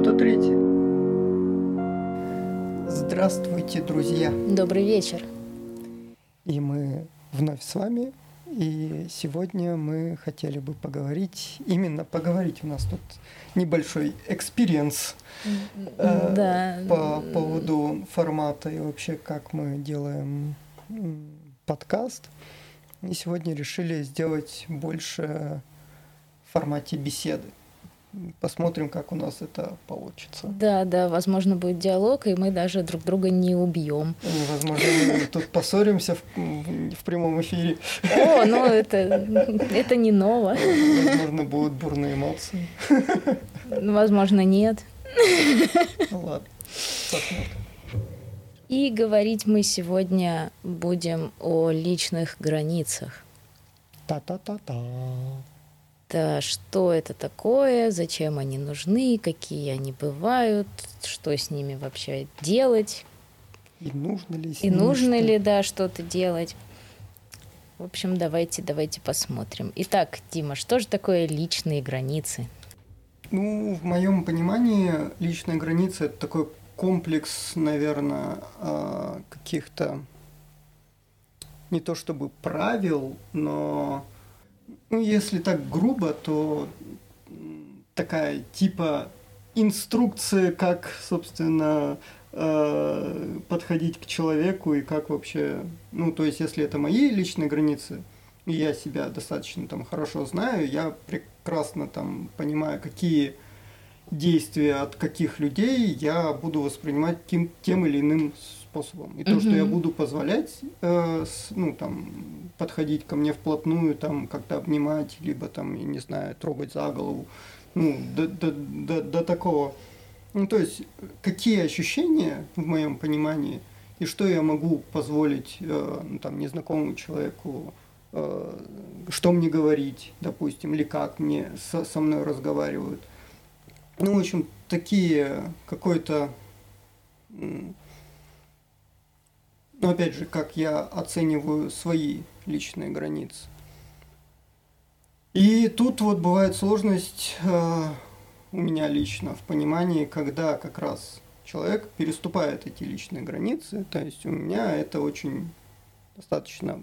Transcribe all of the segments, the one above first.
Что-то третье. Здравствуйте, друзья. Добрый вечер. И мы вновь с вами. И сегодня мы хотели бы поговорить, именно поговорить. У нас тут небольшой experience э, Да. по поводу формата и вообще, как мы делаем подкаст. И сегодня решили сделать больше в формате беседы. Посмотрим, как у нас это получится. Да, да, возможно, будет диалог, и мы даже друг друга не убьем. И, Возможно, мы тут поссоримся в, в прямом эфире. О, ну это, это не ново. Возможно, будут бурные эмоции. Возможно, нет. Ну ладно, посмотрим. И говорить мы сегодня будем о личных границах. Та-та-та-та. Да, что это такое, зачем они нужны, какие они бывают, что с ними вообще делать, И нужно ли с и нужно что- ли, да, что-то делать. В общем, давайте, давайте посмотрим. Итак, Дима, что же такое личные границы? Ну, в моем понимании, личная граница это такой комплекс, наверное, а, каких-то не то чтобы правил, но если так грубо, то такая типа инструкция, как, собственно, э, подходить к человеку и как вообще, ну, то есть, если это мои личные границы, и я себя достаточно там хорошо знаю, я прекрасно там понимаю, какие действия от каких людей я буду воспринимать тем, тем или иным способом. И то, что я буду позволять, э, с- ну, там, подходить ко мне вплотную, там, как-то обнимать, либо там, я не знаю, трогать за голову, ну, до, до, до, до такого. Ну, то есть, какие ощущения в моем понимании, и что я могу позволить, э, ну, там, незнакомому человеку, э, что мне говорить, допустим, или как мне со, со мной разговаривают. Ну, в общем, такие какой-то, ну, опять же, как я оцениваю свои личные границы. И тут вот бывает сложность э, у меня лично в понимании, когда как раз человек переступает эти личные границы. То есть у меня это очень достаточно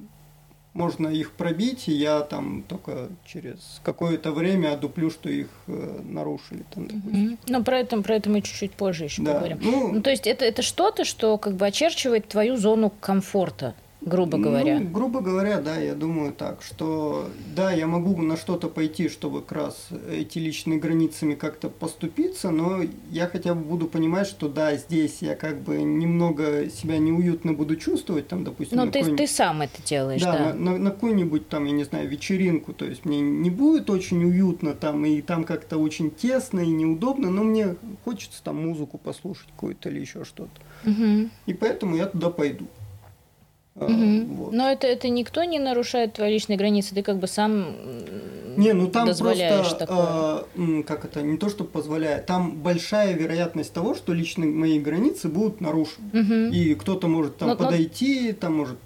можно их пробить, и я там только через какое-то время одуплю, что их э, нарушили. Там, допустим. Мгм. Ну, про это, про это мы чуть-чуть позже еще Да. поговорим. Ну, Ну, то есть это, это что-то, что как бы очерчивает твою зону комфорта, грубо говоря. Ну, грубо говоря, да, я думаю так, что да, я могу на что-то пойти, чтобы как раз эти личные границами как-то поступиться, но я хотя бы буду понимать, что да, здесь я как бы немного себя неуютно буду чувствовать, там, допустим, Но на ты, ты сам это делаешь, да, да. На, на- на какую-нибудь там, я не знаю, вечеринку, то есть мне не будет очень уютно там, и там как-то очень тесно и неудобно, но мне хочется там музыку послушать какую-то или еще что-то. Мгм. И поэтому я туда пойду. Мгм. вот. Но это, это никто не нарушает твои личные границы, ты как бы сам Не, ну там просто, такое. м, как это, не то, что позволяет, там большая вероятность того, что личные мои границы будут нарушены. Мгм. И кто-то может там Но- но- подойти, там может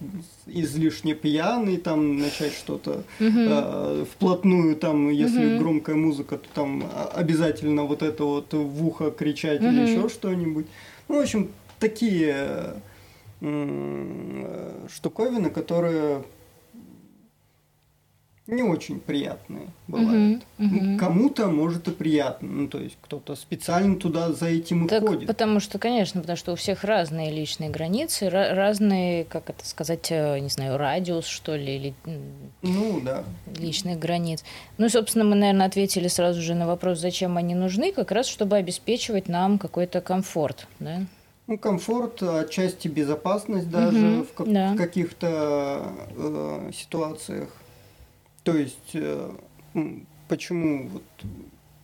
излишне пьяный, там начать что-то Мгм. э, вплотную, там, если Мгм. громкая музыка, то там обязательно вот это вот в ухо кричать или Мгм. еще что-нибудь. Ну, в общем, такие э, штуковины, которые не очень приятные бывают. Ну, мгм. Кому-то может и приятно, ну то есть кто-то специально туда за этим и Так, ходит. потому что, конечно, потому что у всех разные личные границы, ра- разные, как это сказать, э, не знаю, радиус, что ли, или Ну да. личных границ. Ну собственно, мы, наверное, ответили сразу же на вопрос, зачем они нужны, как раз чтобы обеспечивать нам какой-то комфорт, да? Ну, комфорт, отчасти безопасность даже Мгм, в, ка- да. в каких-то э, ситуациях. То есть, э, почему вот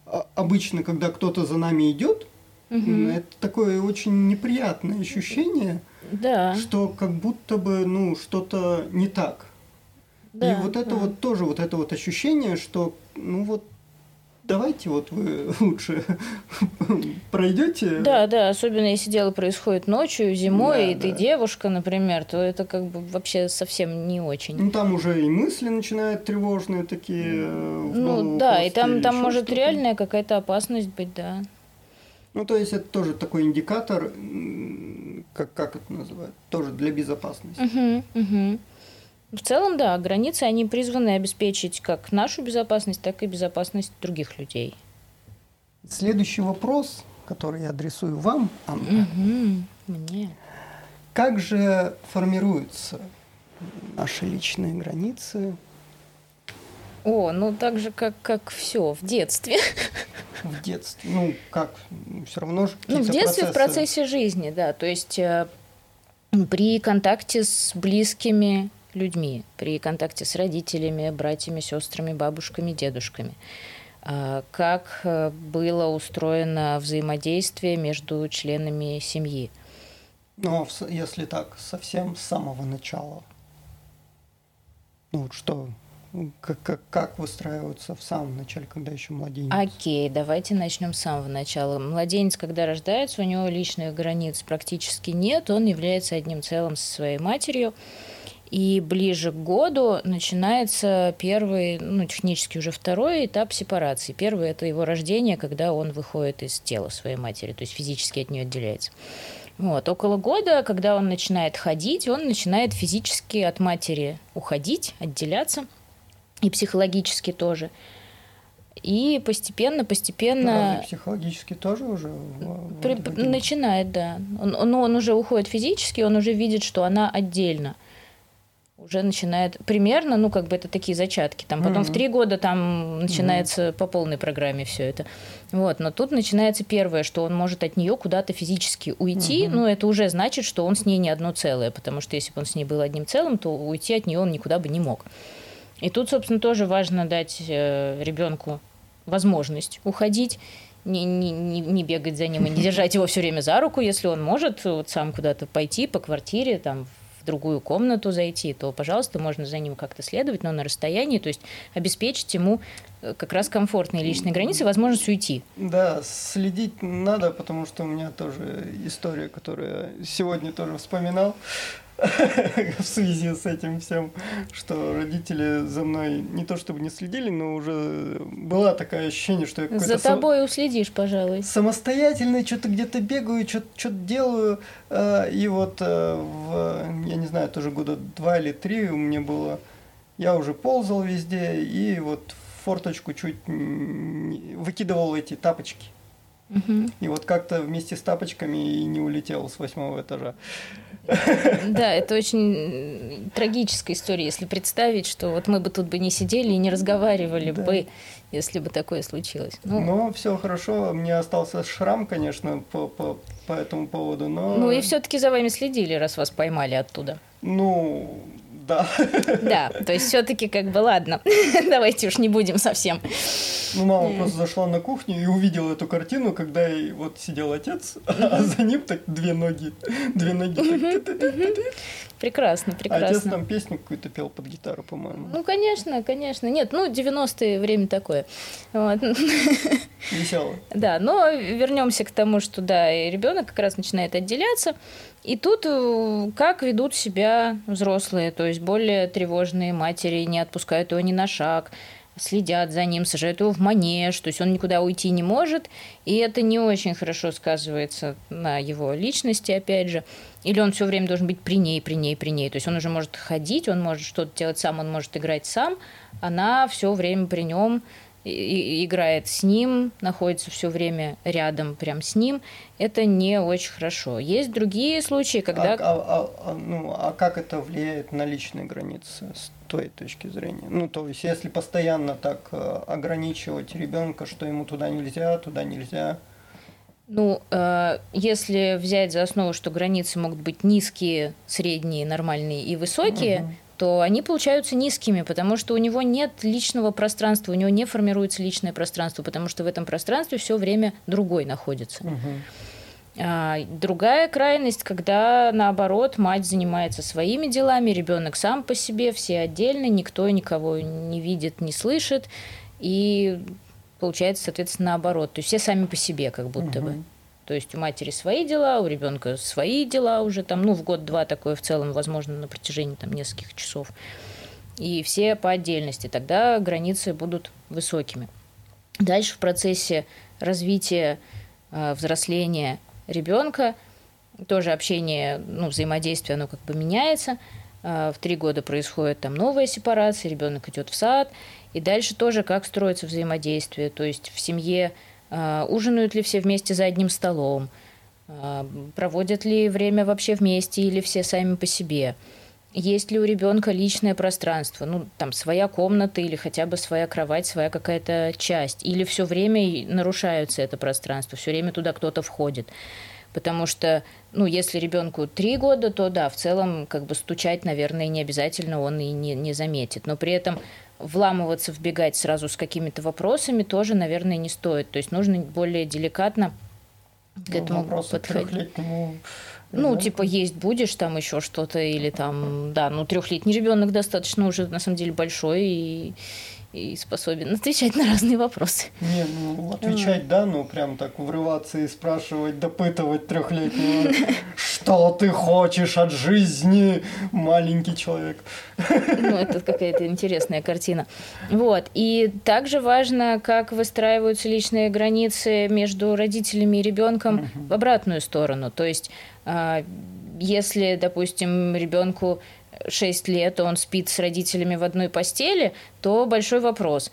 а- обычно, когда кто-то за нами идет, Мгм. это такое очень неприятное ощущение, Да. что как будто бы ну что-то не так. да, И вот это да. вот тоже вот это вот ощущение, что ну вот давайте вот вы лучше пройдете. Да, да, особенно если дело происходит ночью, зимой, Да, и ты да. девушка, например, то это как бы вообще совсем не очень. Ну там уже и мысли начинают тревожные такие. э, Ну да, и там, там может реальная какая-то опасность быть, да. Ну, то есть это тоже такой индикатор, как, как это называют, тоже для безопасности. Угу, угу. В целом, да, границы, они призваны обеспечить как нашу безопасность, так и безопасность других людей. Следующий вопрос, который я адресую вам, Анна. Угу, мне. Как же формируются наши личные границы? О, ну так же, как, как все в детстве. В детстве. Ну, как? Все равно же Ну, в детстве, процессы... в процессе жизни, да. То есть э, при контакте с близкими людьми, при контакте с родителями, братьями, сестрами, бабушками, дедушками. Э, как э, было устроено взаимодействие между членами семьи. Ну, если так, совсем с самого начала. Ну, что как, как, как выстраиваются в самом начале, когда еще младенец? Окей, давайте начнем с самого начала. Младенец, когда рождается, у него личных границ практически нет, он является одним целым со своей матерью. И ближе к году начинается первый, ну, технически уже второй этап сепарации. Первый – это его рождение, когда он выходит из тела своей матери, то есть физически от нее отделяется. Вот. Около года, когда он начинает ходить, он начинает физически от матери уходить, отделяться – и психологически тоже. И постепенно, постепенно... Разве психологически тоже уже? При, начинает, да. Он, он, он уже уходит физически, он уже видит, что она отдельно. Уже начинает примерно, ну, как бы это такие зачатки. Там потом mm-hmm. в три года там начинается mm-hmm. по полной программе все это. Вот, но тут начинается первое, что он может от нее куда-то физически уйти. Mm-hmm. Ну, это уже значит, что он с ней не одно целое, потому что если бы он с ней был одним целым, то уйти от нее он никуда бы не мог. И тут, собственно, тоже важно дать э, ребенку возможность уходить, не, не, не бегать за ним и не держать его все время за руку, если он может вот сам куда-то пойти по квартире, там, другую комнату зайти, то, пожалуйста, можно за ним как-то следовать, но на расстоянии, то есть обеспечить ему э, как раз комфортные личные границы, возможность уйти. Да, следить надо, потому что у меня тоже история, которую я сегодня тоже вспоминал. в связи с этим всем, что родители за мной не то чтобы не следили, но уже было такое ощущение, что я какой-то... За тобой уследишь, пожалуй. Самостоятельный, что-то где-то бегаю, что-то делаю. Э, и вот э, в, я не знаю, тоже года два или три у меня было... Я уже ползал везде, и вот в форточку чуть выкидывал эти тапочки. Угу. И вот как-то вместе с тапочками и не улетел с восьмого этажа. Да, это очень трагическая история, если представить, что вот мы бы тут бы не сидели и не разговаривали да. бы, если бы такое случилось. Ну, но все хорошо, мне остался шрам, конечно, по, по, по этому поводу, но... Ну и все-таки за вами следили, раз вас поймали оттуда. Ну, да. Да, то есть все-таки как бы ладно, давайте уж не будем совсем. Ну, мама просто зашла на кухню и увидела эту картину, когда вот сидел отец, а за ним так две ноги, две ноги. Прекрасно, прекрасно. отец там песню какую-то пел под гитару, по-моему. Ну, конечно, конечно. Нет, ну, 90-е время такое. Вот. Весело. Да, но вернемся к тому, что да, ребенок как раз начинает отделяться. И тут э, как ведут себя взрослые, то есть более тревожные матери не отпускают его ни на шаг, следят за ним, сажают его в манеж, то есть он никуда уйти не может, и это не очень хорошо сказывается на его личности, опять же. Или он все время должен быть при ней, при ней, при ней. То есть он уже может ходить, он может что-то делать сам, он может играть сам, она все время при нем, играет с ним, находится все время рядом, прям с ним, это не очень хорошо. Есть другие случаи, когда... А, а, а, ну, а как это влияет на личные границы с твоей точки зрения? Ну, то есть, если постоянно так э, ограничивать ребенка, что ему туда нельзя, туда нельзя... Ну, э, если взять за основу, что границы могут быть низкие, средние, нормальные и высокие, угу то они получаются низкими, потому что у него нет личного пространства, у него не формируется личное пространство, потому что в этом пространстве все время другой находится. Угу. Другая крайность, когда наоборот мать занимается своими делами, ребенок сам по себе, все отдельно, никто никого не видит, не слышит, и получается, соответственно, наоборот. То есть все сами по себе, как будто угу. бы. То есть у матери свои дела, у ребенка свои дела уже там, ну, в год-два такое в целом возможно на протяжении там нескольких часов. И все по отдельности. Тогда границы будут высокими. Дальше в процессе развития э, взросления ребенка, тоже общение, ну, взаимодействие, оно как бы меняется. Э, в три года происходит там новая сепарация, ребенок идет в сад, и дальше тоже как строится взаимодействие, то есть в семье ужинают ли все вместе за одним столом, э, проводят ли время вообще вместе или все сами по себе есть ли у ребенка личное пространство, ну, там, своя комната или хотя бы своя кровать, своя какая-то часть, или все время нарушается это пространство, все время туда кто-то входит. Потому что, ну, если ребенку три года, то да, в целом, как бы стучать, наверное, не обязательно он и не, не заметит. Но при этом вламываться, вбегать сразу с какими-то вопросами тоже, наверное, не стоит. То есть нужно более деликатно к ну, этому подходить. Ну, да. типа, есть будешь, там еще что-то, или там, да, ну, трехлетний ребенок достаточно уже, на самом деле, большой, и и способен отвечать на разные вопросы. Не, ну отвечать да, но прям так врываться и спрашивать, допытывать трехлетнего, что ты хочешь от жизни, маленький человек. Ну, это какая-то интересная картина. Вот. И также важно, как выстраиваются личные границы между родителями и ребенком в обратную сторону. То есть, а, если, допустим, ребенку 6 лет он спит с родителями в одной постели, то большой вопрос.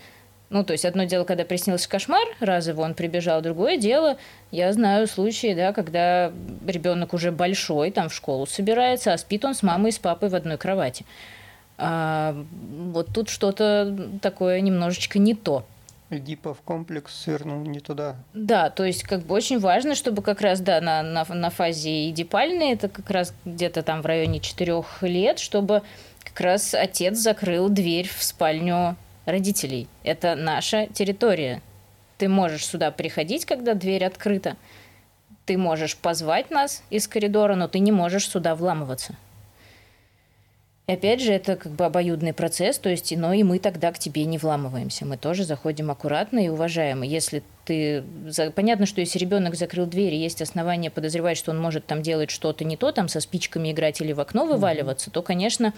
Ну, то есть одно дело, когда приснился кошмар, разово он прибежал, другое дело, я знаю случаи, да, когда ребенок уже большой, там в школу собирается, а спит он с мамой и с папой в одной кровати. А, вот тут что-то такое немножечко не то. Эдипов комплекс свернул не туда. Да, то есть как бы очень важно, чтобы как раз, да, на, на, на фазе эдипальной, это как раз где-то там в районе четырех лет, чтобы как раз отец закрыл дверь в спальню родителей. Это наша территория. Ты можешь сюда приходить, когда дверь открыта. Ты можешь позвать нас из коридора, но ты не можешь сюда вламываться. И опять же, это как бы обоюдный процесс, то есть, но и мы тогда к тебе не вламываемся. Мы тоже заходим аккуратно и уважаемо. Если ты... Понятно, что если ребенок закрыл дверь, и есть основания подозревать, что он может там делать что-то не то, там со спичками играть или в окно вываливаться, mm-hmm. то, конечно,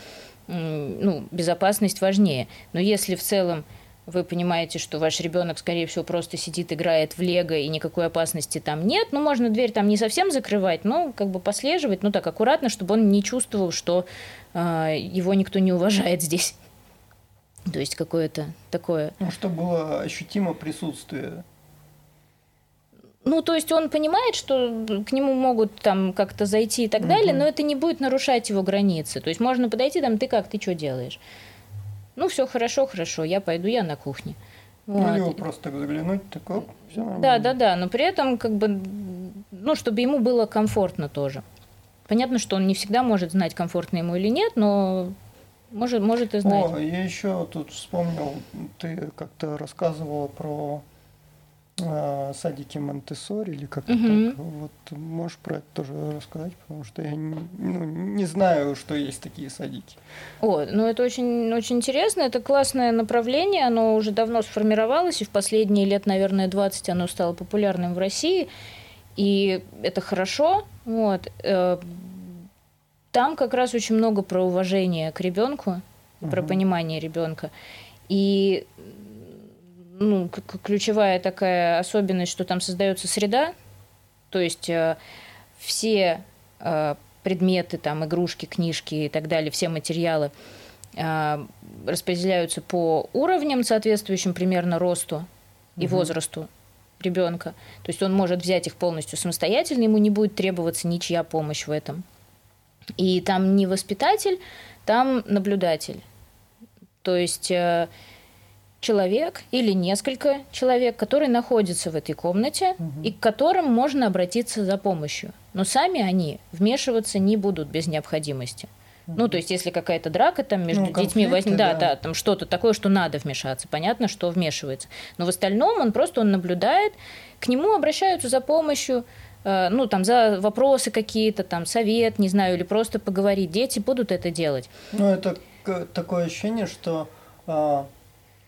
ну, безопасность важнее. Но если в целом вы понимаете, что ваш ребенок, скорее всего, просто сидит, играет в лего, и никакой опасности там нет, ну, можно дверь там не совсем закрывать, но как бы послеживать, ну, так аккуратно, чтобы он не чувствовал, что э, его никто не уважает здесь. То есть какое-то такое... Ну, чтобы было ощутимо присутствие. Ну, то есть он понимает, что к нему могут там как-то зайти и так угу. далее, но это не будет нарушать его границы. То есть можно подойти там, ты как, ты что делаешь? Ну, все хорошо, хорошо, я пойду, я на кухне. Вот. Ну, его просто так заглянуть, так оп, все нормально. Да, да, да, но при этом, как бы, ну, чтобы ему было комфортно тоже. Понятно, что он не всегда может знать, комфортно ему или нет, но может, может и знать. О, я еще тут вспомнил, ты как-то рассказывала про э, садики Монтессори или как-то угу. так. Вот можешь про это тоже рассказать, потому что я не, ну, не знаю, что есть такие садики. О, ну это очень, очень интересно, это классное направление, оно уже давно сформировалось, и в последние лет, наверное, 20 оно стало популярным в России, и это хорошо. Вот. Э, там как раз очень много про уважение к ребенку, угу. про понимание ребенка. И ну, ключевая такая особенность, что там создается среда, то есть э, все э, предметы, там, игрушки, книжки и так далее, все материалы э, распределяются по уровням, соответствующим примерно росту и угу. возрасту ребенка. То есть он может взять их полностью самостоятельно, ему не будет требоваться ничья помощь в этом. И там не воспитатель, там наблюдатель. То есть человек или несколько человек, которые находятся в этой комнате угу. и к которым можно обратиться за помощью. Но сами они вмешиваться не будут без необходимости. Угу. Ну, то есть, если какая-то драка там между ну, детьми возникнет, да, да, да, там что-то такое, что надо вмешаться, понятно, что вмешивается. Но в остальном он просто он наблюдает, к нему обращаются за помощью, э, ну, там, за вопросы какие-то, там, совет, не знаю, или просто поговорить. Дети будут это делать. Ну, это такое ощущение, что а,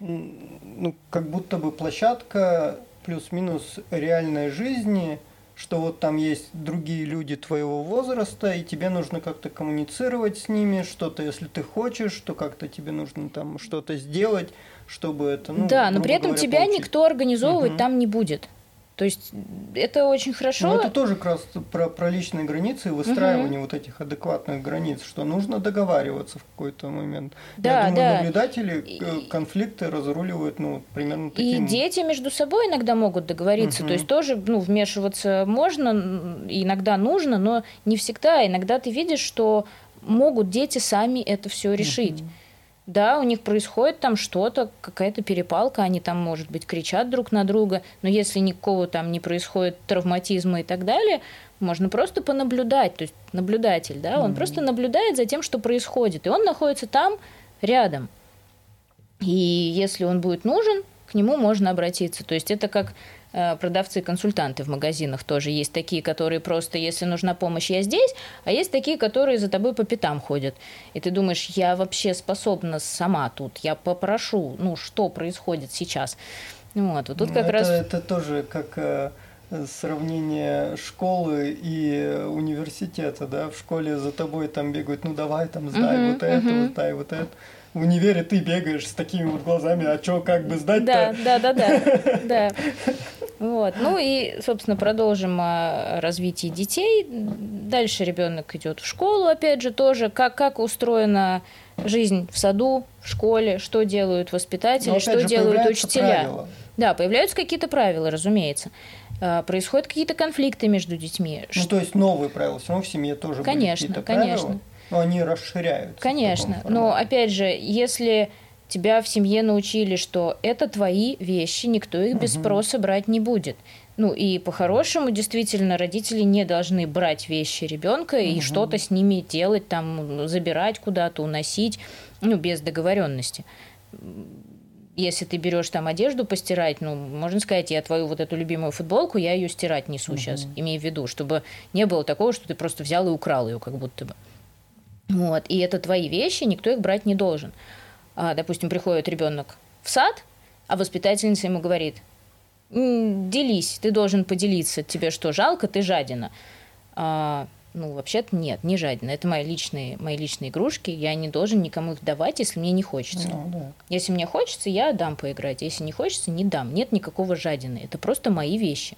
ну, как будто бы площадка плюс-минус реальной жизни, что вот там есть другие люди твоего возраста, и тебе нужно как-то коммуницировать с ними, что-то, если ты хочешь, то как-то тебе нужно там что-то сделать, чтобы это, ну, Да, но при этом говоря, тебя получить. никто организовывать угу. там не будет. То есть это очень хорошо. Но это тоже как раз про, про личные границы и выстраивание угу. вот этих адекватных границ, что нужно договариваться в какой-то момент. Да, Я думаю, да. наблюдатели и, конфликты разруливают ну, примерно таким. И дети между собой иногда могут договориться. Угу. То есть тоже ну, вмешиваться можно, иногда нужно, но не всегда. Иногда ты видишь, что могут дети сами это все решить. Угу. Да, у них происходит там что-то, какая-то перепалка, они там, может быть, кричат друг на друга, но если никакого там не происходит травматизма и так далее, можно просто понаблюдать, то есть наблюдатель, да, он mm-hmm. просто наблюдает за тем, что происходит, и он находится там рядом. И если он будет нужен, к нему можно обратиться. То есть это как продавцы-консультанты в магазинах тоже есть такие, которые просто, если нужна помощь, я здесь, а есть такие, которые за тобой по пятам ходят. И ты думаешь, я вообще способна сама тут, я попрошу, ну, что происходит сейчас. Вот, вот тут как это, раз... Это тоже как э, сравнение школы и университета, да, в школе за тобой там бегают, ну давай там сдай uh-huh, вот это, uh-huh. вот дай вот это в универе ты бегаешь с такими вот глазами, а что, как бы сдать-то? Да, да, да, да, да. Вот. Ну и, собственно, продолжим о развитии детей. Дальше ребенок идет в школу, опять же, тоже, как, как устроена жизнь в саду, в школе, что делают воспитатели, Но, что же, делают учителя. Правила. Да, появляются какие-то правила, разумеется. А, происходят какие-то конфликты между детьми. Ну, то есть новые правила, все равно в семье тоже конечно, были какие-то конечно. правила. Но они расширяются. Конечно. Но опять же, если тебя в семье научили, что это твои вещи, никто их без спроса брать не будет. Ну и по-хорошему, действительно, родители не должны брать вещи ребенка угу. и что-то с ними делать, там, забирать куда-то, уносить, ну, без договоренности. Если ты берешь там одежду постирать, ну, можно сказать, я твою вот эту любимую футболку, я ее стирать несу угу. сейчас, имею в виду, чтобы не было такого, что ты просто взял и украл ее, как будто бы. Вот, и это твои вещи, никто их брать не должен. А, допустим, приходит ребенок в сад, а воспитательница ему говорит, делись, ты должен поделиться, тебе что, жалко, ты жадина. А, ну, вообще-то нет, не жадина. Это мои личные, мои личные игрушки. Я не должен никому их давать, если мне не хочется. Ну, да. Если мне хочется, я дам поиграть. Если не хочется, не дам. Нет никакого жадины. Это просто мои вещи.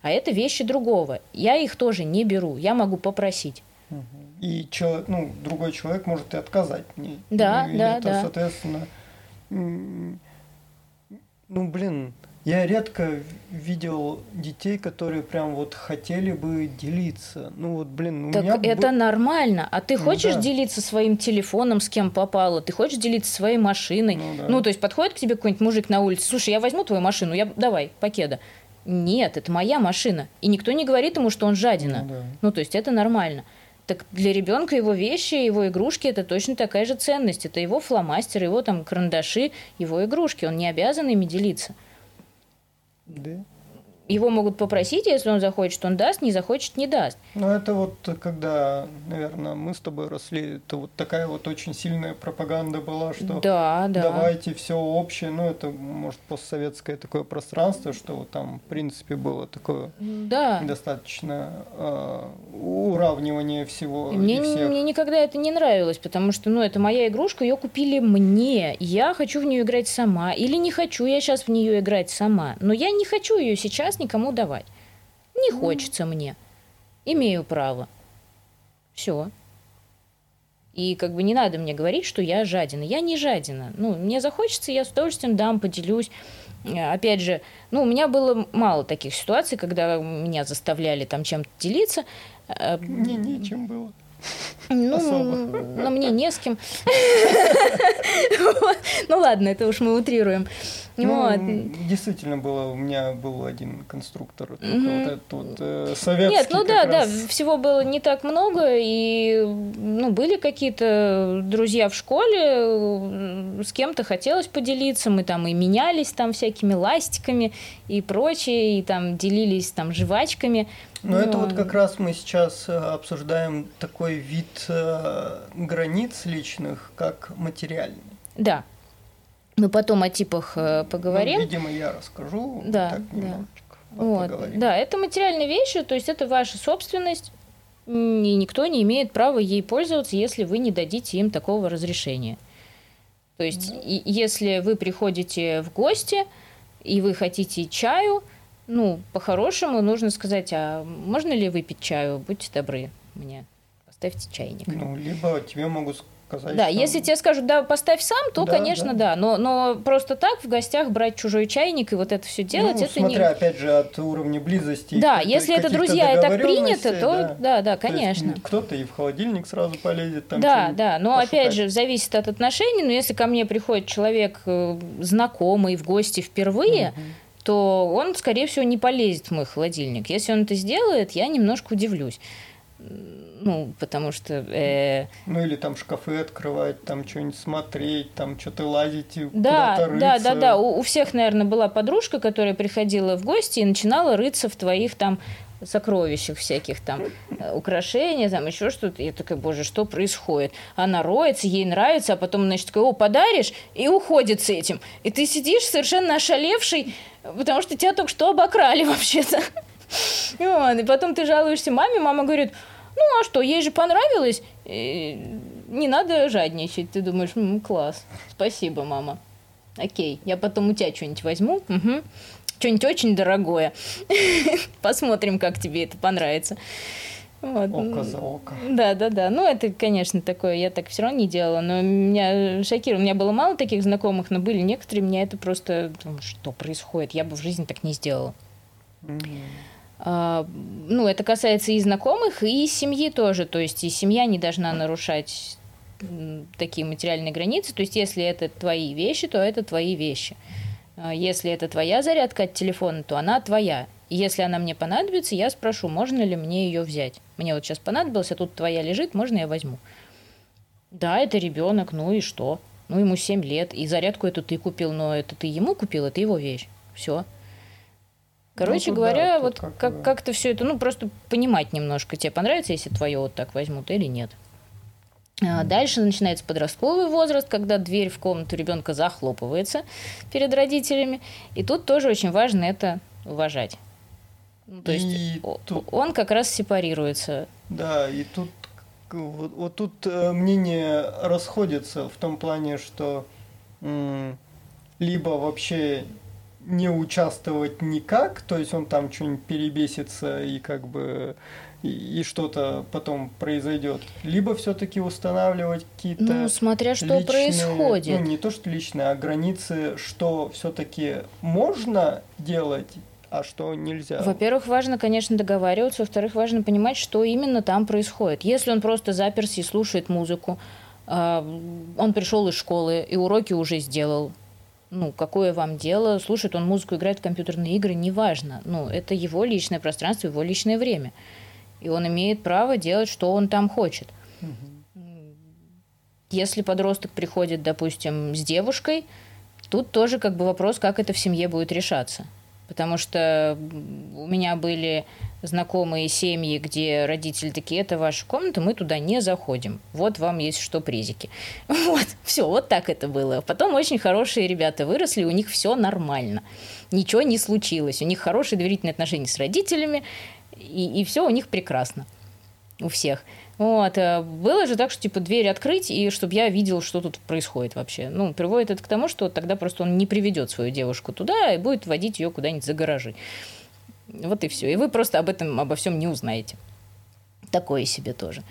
А это вещи другого. Я их тоже не беру. Я могу попросить. Угу и человек, ну, другой человек может и отказать мне. Да, ну, да, это, да. Соответственно, ну, блин, я редко видел детей, которые прям вот хотели бы делиться. Ну вот, блин, у так меня это бы... нормально. А ты ну, хочешь да. делиться своим телефоном, с кем попало? Ты хочешь делиться своей машиной? Ну, да. ну то есть подходит к тебе какой-нибудь мужик на улице, слушай, я возьму твою машину, я давай, покеда. Нет, это моя машина. И никто не говорит ему, что он жадина. Ну, да. ну то есть это нормально. Так для ребенка его вещи, его игрушки это точно такая же ценность. Это его фломастер, его там карандаши, его игрушки. Он не обязан ими делиться. Да его могут попросить, если он захочет, он даст, не захочет, не даст. Ну, это вот когда, наверное, мы с тобой росли, это вот такая вот очень сильная пропаганда была, что да, да. давайте все общее, ну, это, может, постсоветское такое пространство, что вот там, в принципе, было такое да. достаточно э, уравнивание всего мне, всех. Мне никогда это не нравилось, потому что, ну, это моя игрушка, ее купили мне, я хочу в нее играть сама, или не хочу я сейчас в нее играть сама, но я не хочу ее сейчас сейчас никому давать. Не хочется мне. Имею право. Все. И как бы не надо мне говорить, что я жадина. Я не жадина. Ну, мне захочется, я с удовольствием дам, поделюсь. Опять же, ну, у меня было мало таких ситуаций, когда меня заставляли там чем-то делиться. Мне нечем было. Ну, Особо. но мне не с кем. Ну ладно, это уж мы утрируем. Ну, вот. действительно было, у меня был один конструктор, только mm-hmm. вот этот вот э, советский. Нет, ну да, раз. да, всего было не так много, и ну, были какие-то друзья в школе, с кем-то хотелось поделиться, мы там и менялись там всякими ластиками и прочее, и там делились там жвачками. Но, Но это вот как раз мы сейчас э, обсуждаем такой вид э, границ личных, как материальный. Да, мы потом о типах э, поговорим. Ну, видимо, я расскажу. Да, так, да. Вот. Да, это материальные вещи, то есть это ваша собственность, и никто не имеет права ей пользоваться, если вы не дадите им такого разрешения. То есть, mm. если вы приходите в гости и вы хотите чаю, ну, по-хорошему нужно сказать, а можно ли выпить чаю? Будьте добры мне, поставьте чайник. Ну, либо тебе могут сказать. Да, что... если тебе скажут, да, поставь сам, то, да, конечно, да. да. Но, но просто так в гостях брать чужой чайник и вот это все делать, ну, это смотря, не... опять же, от уровня близости. Да, если это друзья и так принято, то да, да, да конечно. Кто-то и в холодильник сразу полезет. Там да, да, но пошукать. опять же, зависит от отношений. Но если ко мне приходит человек э, знакомый в гости впервые, угу то он, скорее всего, не полезет в мой холодильник. Если он это сделает, я немножко удивлюсь ну, потому что... Э... Ну, или там шкафы открывать, там что-нибудь смотреть, там что-то лазить, да, куда-то рыться. Да, да, да. У, у всех, наверное, была подружка, которая приходила в гости и начинала рыться в твоих там сокровищах всяких там, э, украшения, там еще что-то. Я такая, боже, что происходит? Она роется, ей нравится, а потом, значит, такая, о, подаришь, и уходит с этим. И ты сидишь совершенно ошалевший, потому что тебя только что обокрали вообще-то. И потом ты жалуешься маме, мама говорит, ну а что, ей же понравилось, не надо жадничать. Ты думаешь, М, класс, спасибо, мама. Окей, я потом у тебя что-нибудь возьму. Угу. Что-нибудь очень дорогое. Посмотрим, как тебе это понравится. Вот. Око за око. Да, да, да. Ну, это, конечно, такое, я так все равно не делала. Но меня шокировало. У меня было мало таких знакомых, но были некоторые, меня это просто... Что происходит? Я бы в жизни так не сделала. Mm-hmm. А, ну, это касается и знакомых, и семьи тоже. То есть и семья не должна нарушать такие материальные границы. То есть если это твои вещи, то это твои вещи. А, если это твоя зарядка от телефона, то она твоя. И если она мне понадобится, я спрошу, можно ли мне ее взять. Мне вот сейчас понадобилось, а тут твоя лежит, можно я возьму? Да, это ребенок, ну и что? Ну, ему 7 лет, и зарядку эту ты купил, но это ты ему купил, это его вещь. Все. Короче ну, говоря, да, вот как, как, как-то все это, ну, просто понимать немножко, тебе понравится, если твое вот так возьмут или нет. А дальше начинается подростковый возраст, когда дверь в комнату ребенка захлопывается перед родителями. И тут тоже очень важно это уважать. Ну, то есть и тут... он как раз сепарируется. Да, и тут вот, вот тут э, мнения расходятся в том плане, что либо вообще не участвовать никак, то есть он там что-нибудь перебесится и как бы и, и что-то потом произойдет, либо все-таки устанавливать какие-то ну смотря что личные, происходит, ну не то что личные, а границы, что все-таки можно делать а что нельзя? Во-первых, важно, конечно, договариваться. Во-вторых, важно понимать, что именно там происходит. Если он просто заперся и слушает музыку, а, он пришел из школы и уроки уже сделал, ну, какое вам дело, слушает он музыку, играет в компьютерные игры, неважно. Ну, это его личное пространство, его личное время. И он имеет право делать, что он там хочет. Если подросток приходит, допустим, с девушкой, тут тоже как бы вопрос, как это в семье будет решаться. Потому что у меня были знакомые семьи, где родители такие, это ваша комната, мы туда не заходим. Вот вам есть что призики. Вот, все, вот так это было. Потом очень хорошие ребята выросли, у них все нормально. Ничего не случилось. У них хорошие доверительные отношения с родителями, и, и все у них прекрасно. У всех. Вот. Э, было же так, что типа дверь открыть, и чтобы я видел, что тут происходит вообще. Ну, приводит это к тому, что тогда просто он не приведет свою девушку туда и будет водить ее куда-нибудь за гаражи. Вот и все. И вы просто об этом, обо всем не узнаете. Такое себе тоже.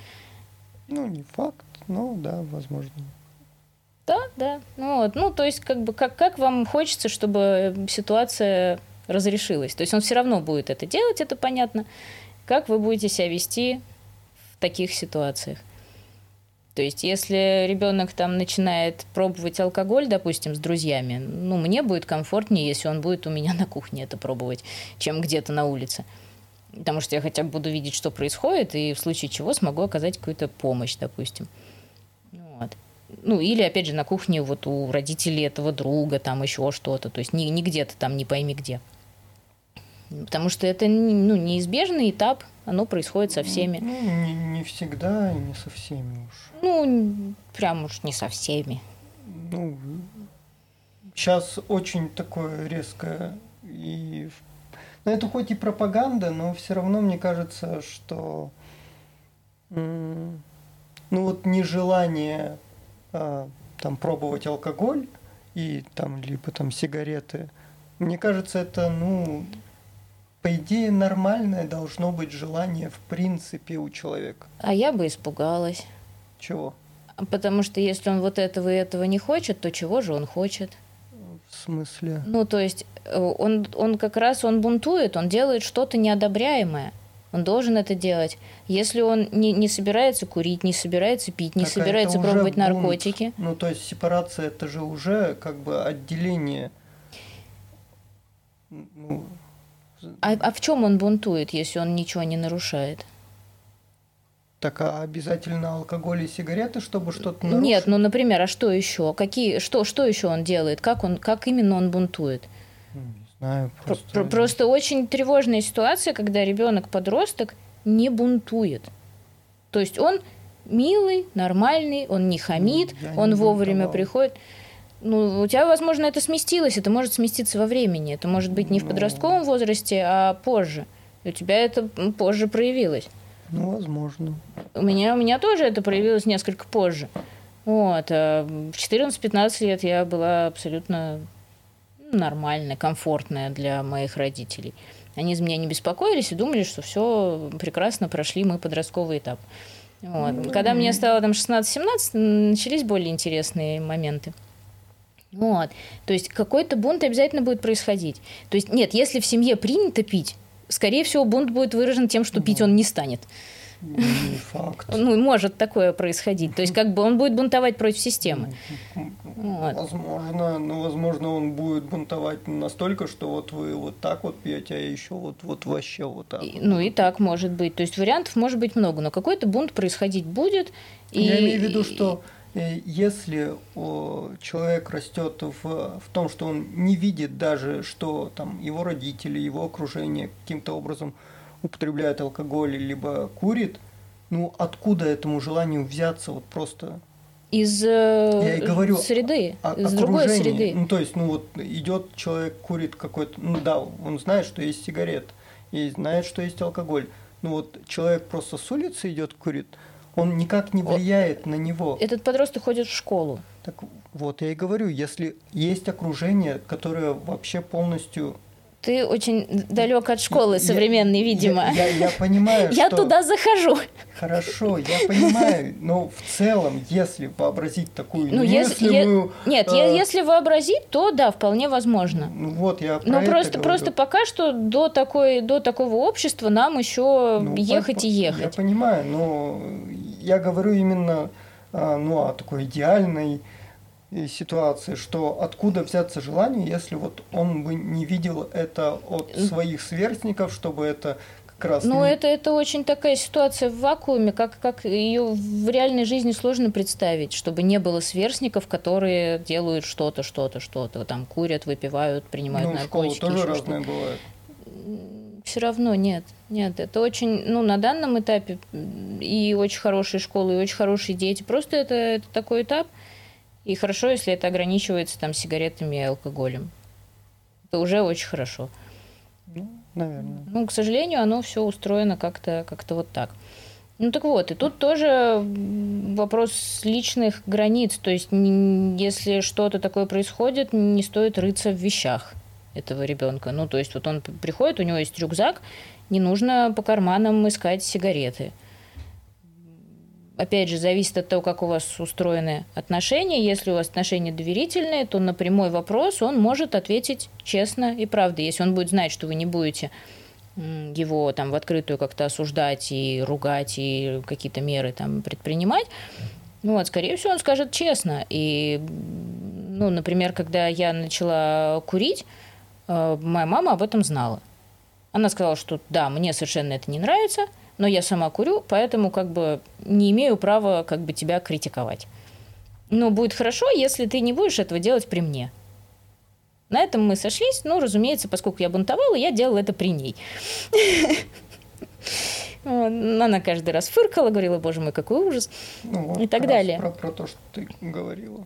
Ну, не факт, но да, возможно. Да, да. Ну, вот. ну то есть, как бы, как, как вам хочется, чтобы ситуация разрешилась? То есть он все равно будет это делать, это понятно. Как вы будете себя вести в таких ситуациях? То есть, если ребенок там начинает пробовать алкоголь, допустим, с друзьями, ну, мне будет комфортнее, если он будет у меня на кухне это пробовать, чем где-то на улице. Потому что я хотя бы буду видеть, что происходит, и в случае чего смогу оказать какую-то помощь, допустим. Вот. Ну, или, опять же, на кухне вот у родителей этого друга, там еще что-то. То есть не, не где-то там, не пойми где. Потому что это ну, неизбежный этап, оно происходит со всеми. Ну, не, не всегда и не со всеми уж. Ну, прям уж не со всеми. Ну, сейчас очень такое резкое и ну, это хоть и пропаганда, но все равно мне кажется, что ну вот нежелание а, там пробовать алкоголь и там либо там сигареты, мне кажется, это ну по идее, нормальное должно быть желание в принципе у человека. А я бы испугалась. Чего? Потому что если он вот этого и этого не хочет, то чего же он хочет? В смысле? Ну, то есть э, он, он как раз он бунтует, он делает что-то неодобряемое. Он должен это делать. Если он не, не собирается курить, не собирается пить, не так собирается пробовать бунт. наркотики. Ну, то есть сепарация это же уже как бы отделение. Ну, а, а в чем он бунтует, если он ничего не нарушает? Так а обязательно алкоголь и сигареты, чтобы что-то нарушить? Нет, ну, например, а что еще? Какие, что, что еще он делает? Как, он, как именно он бунтует? Ну, не знаю, просто... Про- просто очень тревожная ситуация, когда ребенок-подросток не бунтует. То есть он милый, нормальный, он не хамит, Я он не вовремя приходит. Ну, у тебя, возможно, это сместилось, это может сместиться во времени. Это может быть не в ну. подростковом возрасте, а позже. И у тебя это позже проявилось. Ну, возможно. У меня, у меня тоже это проявилось несколько позже. Вот. А в 14-15 лет я была абсолютно нормальная, комфортная для моих родителей. Они из меня не беспокоились и думали, что все прекрасно прошли мы подростковый этап. Вот. Mm-hmm. Когда мне стало там 16-17, начались более интересные моменты. Вот. То есть какой-то бунт обязательно будет происходить. То есть нет, если в семье принято пить, скорее всего, бунт будет выражен тем, что пить он не станет. Не факт. Ну, может такое происходить. То есть, как бы он будет бунтовать против системы. Вот. Возможно, ну, возможно, он будет бунтовать настолько, что вот вы вот так вот пьете, а еще вот, вот вообще вот так. И, ну и так может быть. То есть вариантов может быть много, но какой-то бунт происходить будет. Я имею в виду, что если человек растет в, в том, что он не видит даже, что там его родители, его окружение каким-то образом употребляют алкоголь либо курит, ну откуда этому желанию взяться вот просто из Я и говорю, среды, о, из другой среды. Ну, то есть, ну вот идет человек, курит какой-то, ну да, он знает, что есть сигарет, и знает, что есть алкоголь. Ну вот человек просто с улицы идет, курит, он никак не влияет на него. Этот подросток ходит в школу. Так вот, я и говорю, если есть окружение, которое вообще полностью ты очень далек от школы современной, я, видимо. Я, я, я понимаю, Я что... туда захожу. Хорошо, я понимаю, но в целом, если вообразить такую ну, немыслимую... Если, нет, э... если вообразить, то да, вполне возможно. Ну вот, я про Но это просто, говорю. просто пока что до, такой, до такого общества нам еще ну, ехать по, и ехать. Я понимаю, но я говорю именно а, ну, о такой идеальной ситуации, что откуда взяться желание, если вот он бы не видел это от своих сверстников, чтобы это как раз... Ну, это, это очень такая ситуация в вакууме, как, как ее в реальной жизни сложно представить, чтобы не было сверстников, которые делают что-то, что-то, что-то, там курят, выпивают, принимают ну, наркотики. школа тоже разное бывает. Все равно нет, нет, это очень, ну, на данном этапе и очень хорошие школы, и очень хорошие дети. Просто это, это такой этап, и хорошо, если это ограничивается там сигаретами и алкоголем. Это уже очень хорошо. Ну, наверное. Ну, к сожалению, оно все устроено как-то как вот так. Ну так вот, и тут тоже вопрос личных границ. То есть, если что-то такое происходит, не стоит рыться в вещах этого ребенка. Ну, то есть, вот он приходит, у него есть рюкзак, не нужно по карманам искать сигареты опять же, зависит от того, как у вас устроены отношения. Если у вас отношения доверительные, то на прямой вопрос он может ответить честно и правда. Если он будет знать, что вы не будете его там в открытую как-то осуждать и ругать и какие-то меры там предпринимать, ну вот, скорее всего, он скажет честно. И, ну, например, когда я начала курить, моя мама об этом знала. Она сказала, что да, мне совершенно это не нравится – но я сама курю, поэтому как бы не имею права как бы тебя критиковать. Но будет хорошо, если ты не будешь этого делать при мне. На этом мы сошлись. Ну, разумеется, поскольку я бунтовала, я делала это при ней. Она каждый раз фыркала, говорила, боже мой, какой ужас. Ну, и так далее. Про, про то, что ты говорила.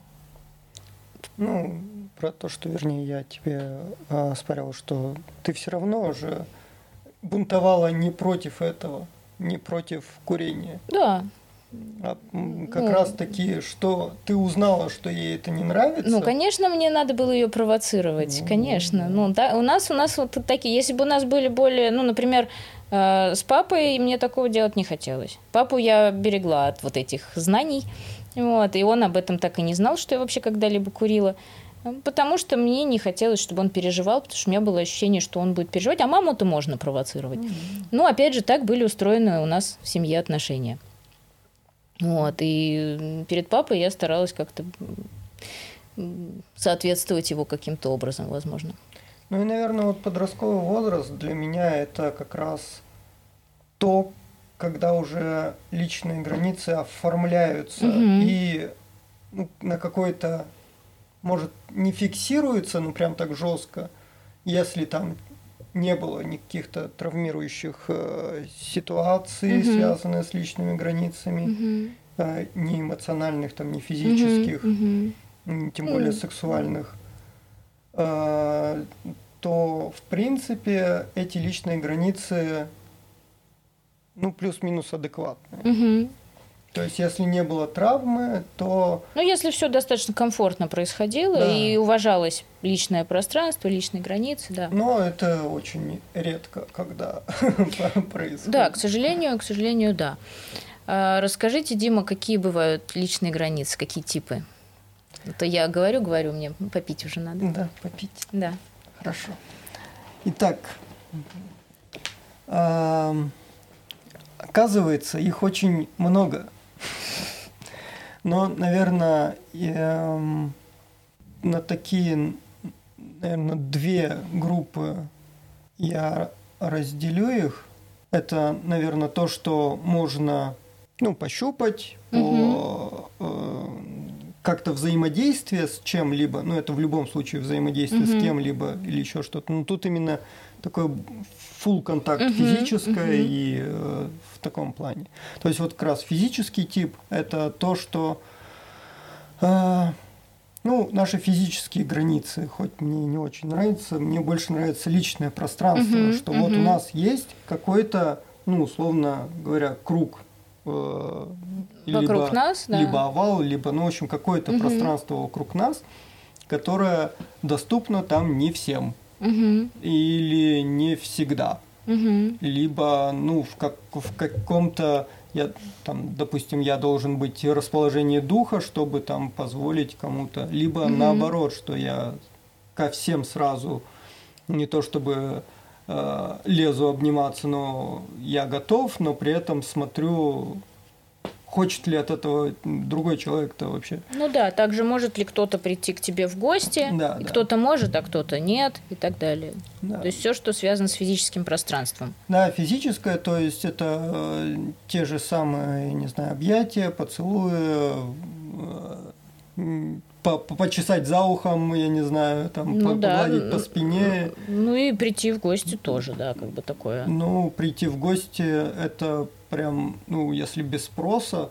Ну, про то, что, вернее, я тебе а, спорил, что ты все равно же бунтовала не против этого не против курения. Да, А как ну, раз таки, что ты узнала, что ей это не нравится? Ну, конечно, мне надо было ее провоцировать, ну, конечно. Ну, да, у нас у нас вот такие, если бы у нас были более, ну, например, э, с папой мне такого делать не хотелось. Папу я берегла от вот этих знаний, вот, и он об этом так и не знал, что я вообще когда-либо курила. Потому что мне не хотелось, чтобы он переживал, потому что у меня было ощущение, что он будет переживать, а маму-то можно провоцировать. Mm-hmm. Ну, опять же, так были устроены у нас в семье отношения. Вот, и перед папой я старалась как-то соответствовать его каким-то образом, возможно. Ну и, наверное, вот подростковый возраст для меня это как раз то, когда уже личные границы оформляются угу. и ну, на какой-то, может, не фиксируются, ну прям так жестко, если там не было никаких-то травмирующих э, ситуаций, угу. связанных с личными границами, угу. э, ни эмоциональных, там, ни физических, угу. тем более сексуальных, э, то, в принципе, эти личные границы, ну, плюс-минус адекватные. Угу. То есть, если не было травмы, то... Ну, если все достаточно комфортно происходило да. и уважалось личное пространство, личные границы, да. Но это очень редко, когда происходит. Да, к сожалению, к сожалению, да. А, расскажите, Дима, какие бывают личные границы, какие типы? То я говорю, говорю, мне попить уже надо. Да, попить. Да. Хорошо. Итак, оказывается, их очень много. Но, наверное, эм, на такие, наверное, две группы я разделю их. Это, наверное, то, что можно ну, пощупать, угу. по, э, как-то взаимодействие с чем-либо, ну, это в любом случае взаимодействие угу. с кем-либо или еще что-то. Но тут именно такой full контакт uh-huh, физическое uh-huh. и э, в таком плане. То есть вот как раз физический тип это то, что э, ну, наши физические границы, хоть мне не очень нравится, мне больше нравится личное пространство, uh-huh, что uh-huh. вот у нас есть какой-то, ну, условно говоря, круг. Э, либо, нас, да. либо овал, либо, ну, в общем, какое-то uh-huh. пространство вокруг нас, которое доступно там не всем угу. или не всегда. Угу. Либо, ну, в, как, в каком-то, я, там, допустим, я должен быть в расположении духа, чтобы там позволить кому-то, либо угу. наоборот, что я ко всем сразу, не то чтобы э, лезу обниматься, но я готов, но при этом смотрю хочет ли от этого другой человек-то вообще. Ну да, также может ли кто-то прийти к тебе в гости, да, да. кто-то может, а кто-то нет и так далее. Да. То есть все, что связано с физическим пространством. Да, физическое, то есть это э, те же самые, не знаю, объятия, поцелуи, э, по почесать за ухом, я не знаю, там ну, погладить да. по спине. Ну и прийти в гости тоже, да, как бы такое. Ну, прийти в гости это прям, ну, если без спроса,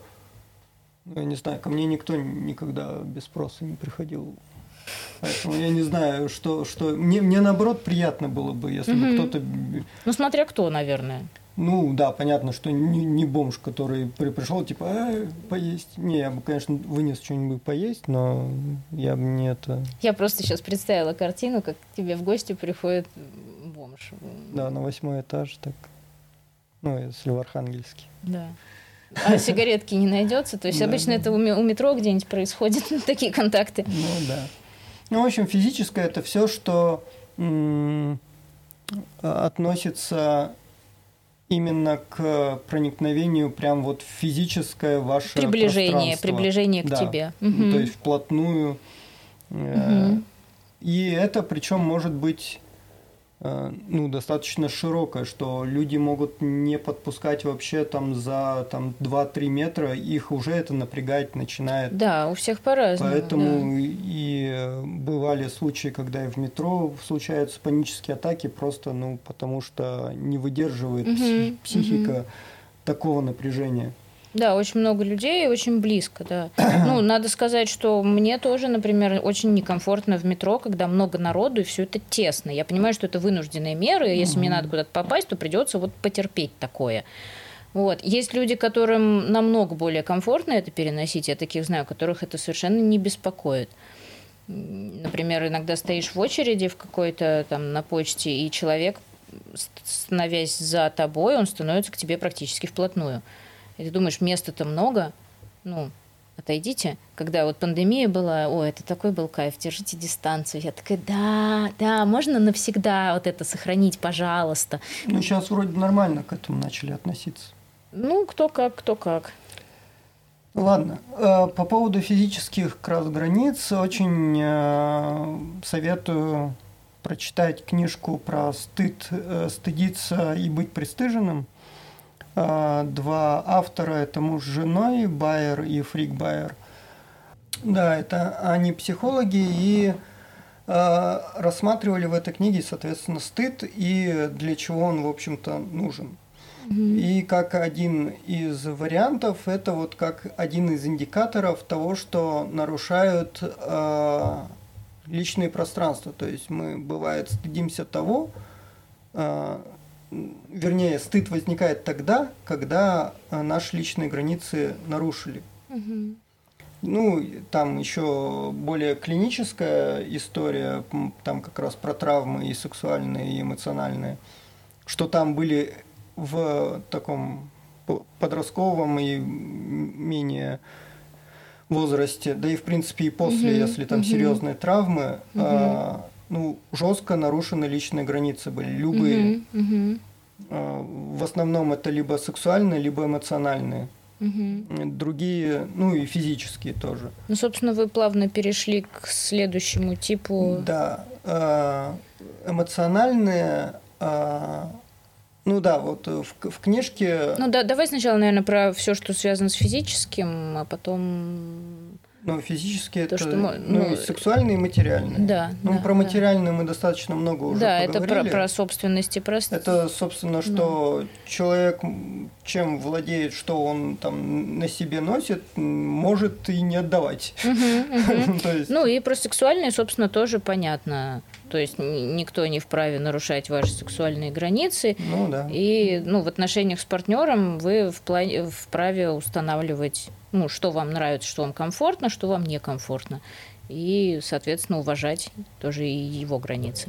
ну, я не знаю, ко мне никто никогда без спроса не приходил. Поэтому я не знаю, что, что... Мне, мне наоборот приятно было бы, если угу. бы кто-то... Ну, смотря кто, наверное. Ну, да, понятно, что не, не бомж, который при, пришел, типа, а, поесть. Не, я бы, конечно, вынес что-нибудь поесть, но я бы не это... Я просто сейчас представила картину, как к тебе в гости приходит бомж. Да, на восьмой этаж, так. Ну, если в Архангельске. Да. А сигаретки не найдется? То есть обычно это у метро где-нибудь происходит, такие контакты. Ну да. Ну, в общем, физическое это все, что относится именно к проникновению прям вот физическое ваше приближение, приближение к да. тебе. Угу. То есть вплотную. Угу. И это причем может быть ну, достаточно широкая, что люди могут не подпускать вообще там за там, 2-3 метра, их уже это напрягать начинает. Да, у всех по-разному. Поэтому да. и бывали случаи, когда и в метро случаются панические атаки, просто ну, потому что не выдерживает угу, психика угу. такого напряжения. Да, очень много людей, очень близко, да. Ну, надо сказать, что мне тоже, например, очень некомфортно в метро, когда много народу и все это тесно. Я понимаю, что это вынужденные меры, если мне надо куда-то попасть, то придется вот потерпеть такое. Вот. Есть люди, которым намного более комфортно это переносить. Я таких знаю, которых это совершенно не беспокоит. Например, иногда стоишь в очереди в какой-то там на почте, и человек, становясь за тобой, он становится к тебе практически вплотную. И ты думаешь, места-то много, ну, отойдите. Когда вот пандемия была, о, это такой был кайф, держите дистанцию. Я такая, да, да, можно навсегда вот это сохранить, пожалуйста. Ну, сейчас вроде нормально к этому начали относиться. Ну, кто как, кто как. Ладно, э, по поводу физических как раз границ очень э, советую прочитать книжку про стыд, э, стыдиться и быть пристыженным. Два автора – это муж с женой, Байер и Фрик Байер. Да, это они психологи и рассматривали в этой книге, соответственно, стыд и для чего он, в общем-то, нужен. И как один из вариантов, это вот как один из индикаторов того, что нарушают э, личные пространства. То есть мы, бывает, стыдимся того, э, вернее, стыд возникает тогда, когда э, наши личные границы нарушили. Ну, там еще более клиническая история, там как раз про травмы и сексуальные, и эмоциональные, что там были в таком подростковом и менее возрасте, да и в принципе и после, угу, если там угу. серьезные травмы, угу. а, ну жестко нарушены личные границы были, любые. Угу, угу. В основном это либо сексуальные, либо эмоциональные. Угу. Другие, ну и физические тоже. Ну, собственно, вы плавно перешли к следующему типу. Да, а, эмоциональные а, ну да, вот в, в книжке. Ну да, давай сначала, наверное, про все, что связано с физическим, а потом. Ну, физически то, это что, ну, ну, и сексуальное, и материальное. Да. Ну, да, про материальное да. мы достаточно много уже Да, поговорили. это про, про собственности просто. Это, собственно, что да. человек чем владеет, что он там на себе носит, может и не отдавать. Ну и про сексуальное, собственно, тоже понятно. То есть никто не вправе нарушать ваши сексуальные границы. Ну да. И ну, в отношениях с партнером вы вправе устанавливать, ну, что вам нравится, что вам комфортно, что вам некомфортно. И, соответственно, уважать тоже и его границы.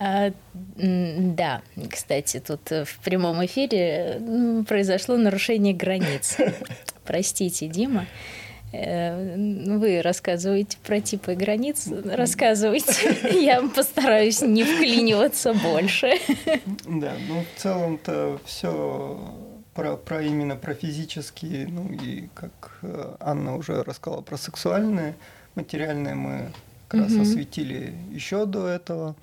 А, да, кстати, тут в прямом эфире произошло нарушение границ. Простите, Дима. Вы рассказываете про типы границ, рассказывайте. Я постараюсь не вклиниваться больше. Да, ну в целом-то все про, про именно про физические, ну и как э, Анна уже рассказала про сексуальные, материальные мы как раз угу. осветили еще до этого.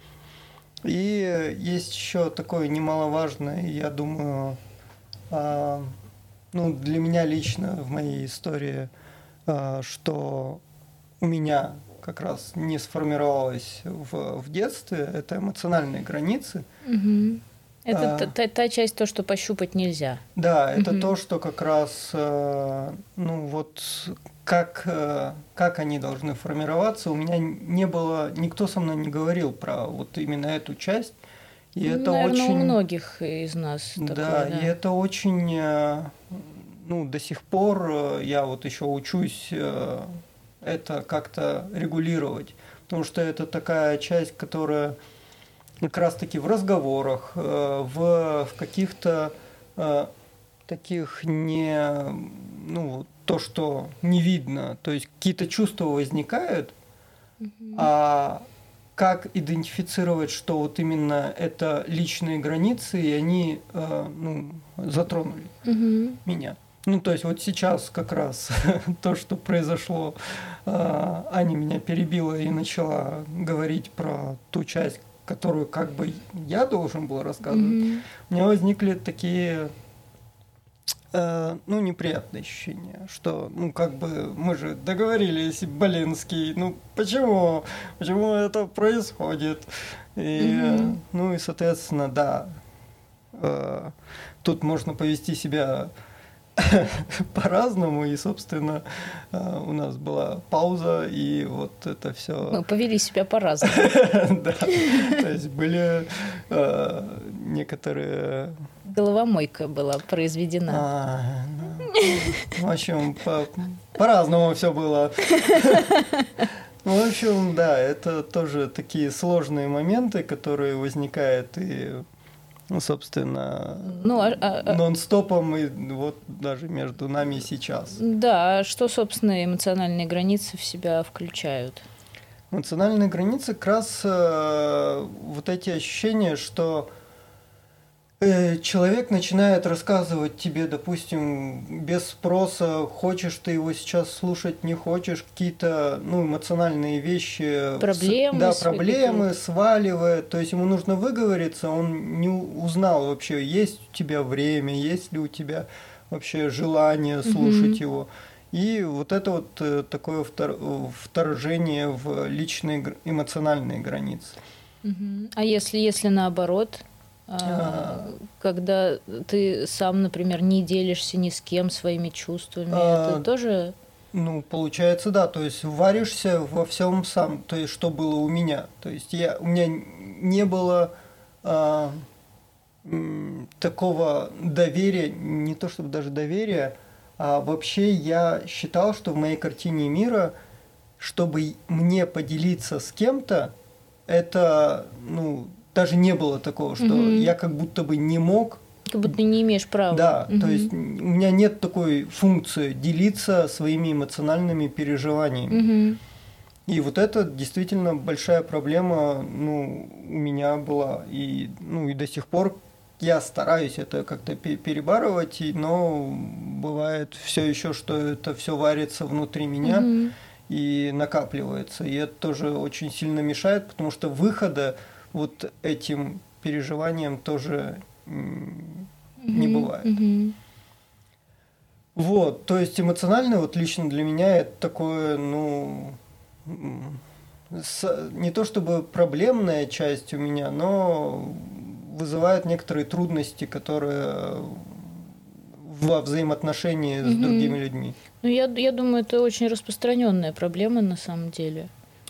И есть еще такое немаловажное, я думаю, а, ну для меня лично в моей истории – что у меня как раз не сформировалось в, в детстве, это эмоциональные границы. Угу. Это а, та, та, часть, то, что пощупать нельзя. Да, это угу. то, что как раз, э, ну вот, как, как они должны формироваться. У меня не было, никто со мной не говорил про вот именно эту часть. И ну, это наверное, очень... у многих из нас. Да, такое, да, и это очень ну, до сих пор э, я вот еще учусь э, это как-то регулировать, потому что это такая часть, которая как раз-таки в разговорах, э, в, в каких-то таких не, ну, то, что не видно, то есть какие-то чувства возникают, mm-hmm. а как идентифицировать, что вот именно это личные границы, и они ну, затронули mm-hmm. меня. Ну, то есть вот сейчас как раз то, что произошло, а, Аня меня перебила и начала говорить про ту часть, которую как бы я должен был рассказывать. Mm-hmm. У меня возникли такие э, ну, неприятные ощущения, что, ну, как бы, мы же договорились, Болинский, ну, почему, почему это происходит? И, mm-hmm. ну, и, соответственно, да, э, тут можно повести себя по-разному, и, собственно, э, у нас была пауза, и вот это все. Мы повели себя по-разному. Да, то есть были э, некоторые... Головомойка была произведена. А, ну, в общем, по, по-разному все было. В общем, да, это тоже такие сложные моменты, которые возникают и ну, собственно, ну, а, а, а нон-стопом и вот даже между нами сейчас. Да, что, собственно, эмоциональные границы в себя включают? Эмоциональные границы как раз э, вот эти ощущения, что человек начинает рассказывать тебе, допустим, без спроса, хочешь ты его сейчас слушать, не хочешь, какие-то ну, эмоциональные вещи. Проблемы. Да, проблемы, сваливает. То есть ему нужно выговориться, он не узнал вообще, есть у тебя время, есть ли у тебя вообще желание слушать угу. его. И вот это вот э, такое вторжение в личные эмоциональные границы. Угу. А если, если наоборот, а, когда ты сам, например, не делишься ни с кем своими чувствами, а, это тоже... Ну, получается, да, то есть варишься во всем сам, то есть что было у меня. То есть я, у меня не было а, такого доверия, не то чтобы даже доверия, а вообще я считал, что в моей картине мира, чтобы мне поделиться с кем-то, это, ну, даже не было такого, что угу. я как будто бы не мог. Как будто не имеешь права. Да, угу. то есть у меня нет такой функции делиться своими эмоциональными переживаниями. Угу. И вот это действительно большая проблема, ну, у меня была. И, ну, и до сих пор я стараюсь это как-то перебарывать, но бывает все еще, что это все варится внутри меня угу. и накапливается. И это тоже очень сильно мешает, потому что выхода вот этим переживанием тоже не mm-hmm. бывает. Mm-hmm. Вот, то есть эмоционально вот лично для меня это такое, ну, с, не то чтобы проблемная часть у меня, но вызывает некоторые трудности, которые во взаимоотношении с другими людьми. Ну, я, я думаю, это очень распространенная проблема на самом деле.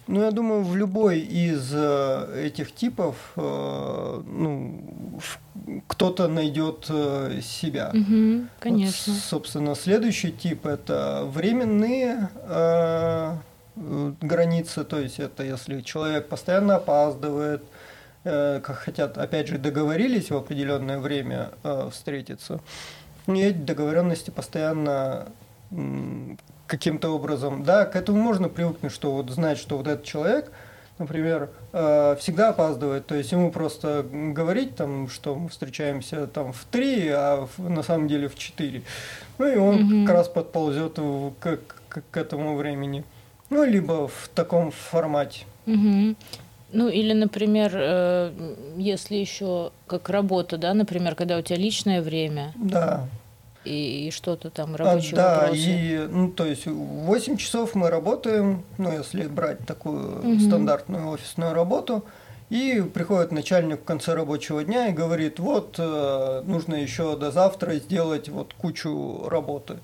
Ну, я думаю, в любой из э, этих типов ну, кто-то найдет э, себя. Угу, конечно. Вот, собственно, следующий тип это временные э, границы, то есть это если человек постоянно опаздывает, э, как хотят, опять же, договорились в определенное время э, встретиться, и эти договоренности постоянно каким-то образом, да, к этому можно привыкнуть, что вот знать, что вот этот человек, например, э, всегда опаздывает, то есть ему просто говорить там, что мы встречаемся там в три, а на самом деле в четыре, ну и он угу. как раз подползет к, к, к этому времени, ну либо в таком формате. Угу. Ну или, например, э, если еще как работа, да, например, когда у тебя личное время. Да и, и что-то там рабочие а, да, вопросы. и, ну, то есть 8 часов мы работаем, ну, если брать такую угу. стандартную офисную работу, и приходит начальник в конце рабочего дня и говорит, вот, э, нужно еще до завтра сделать вот кучу работы.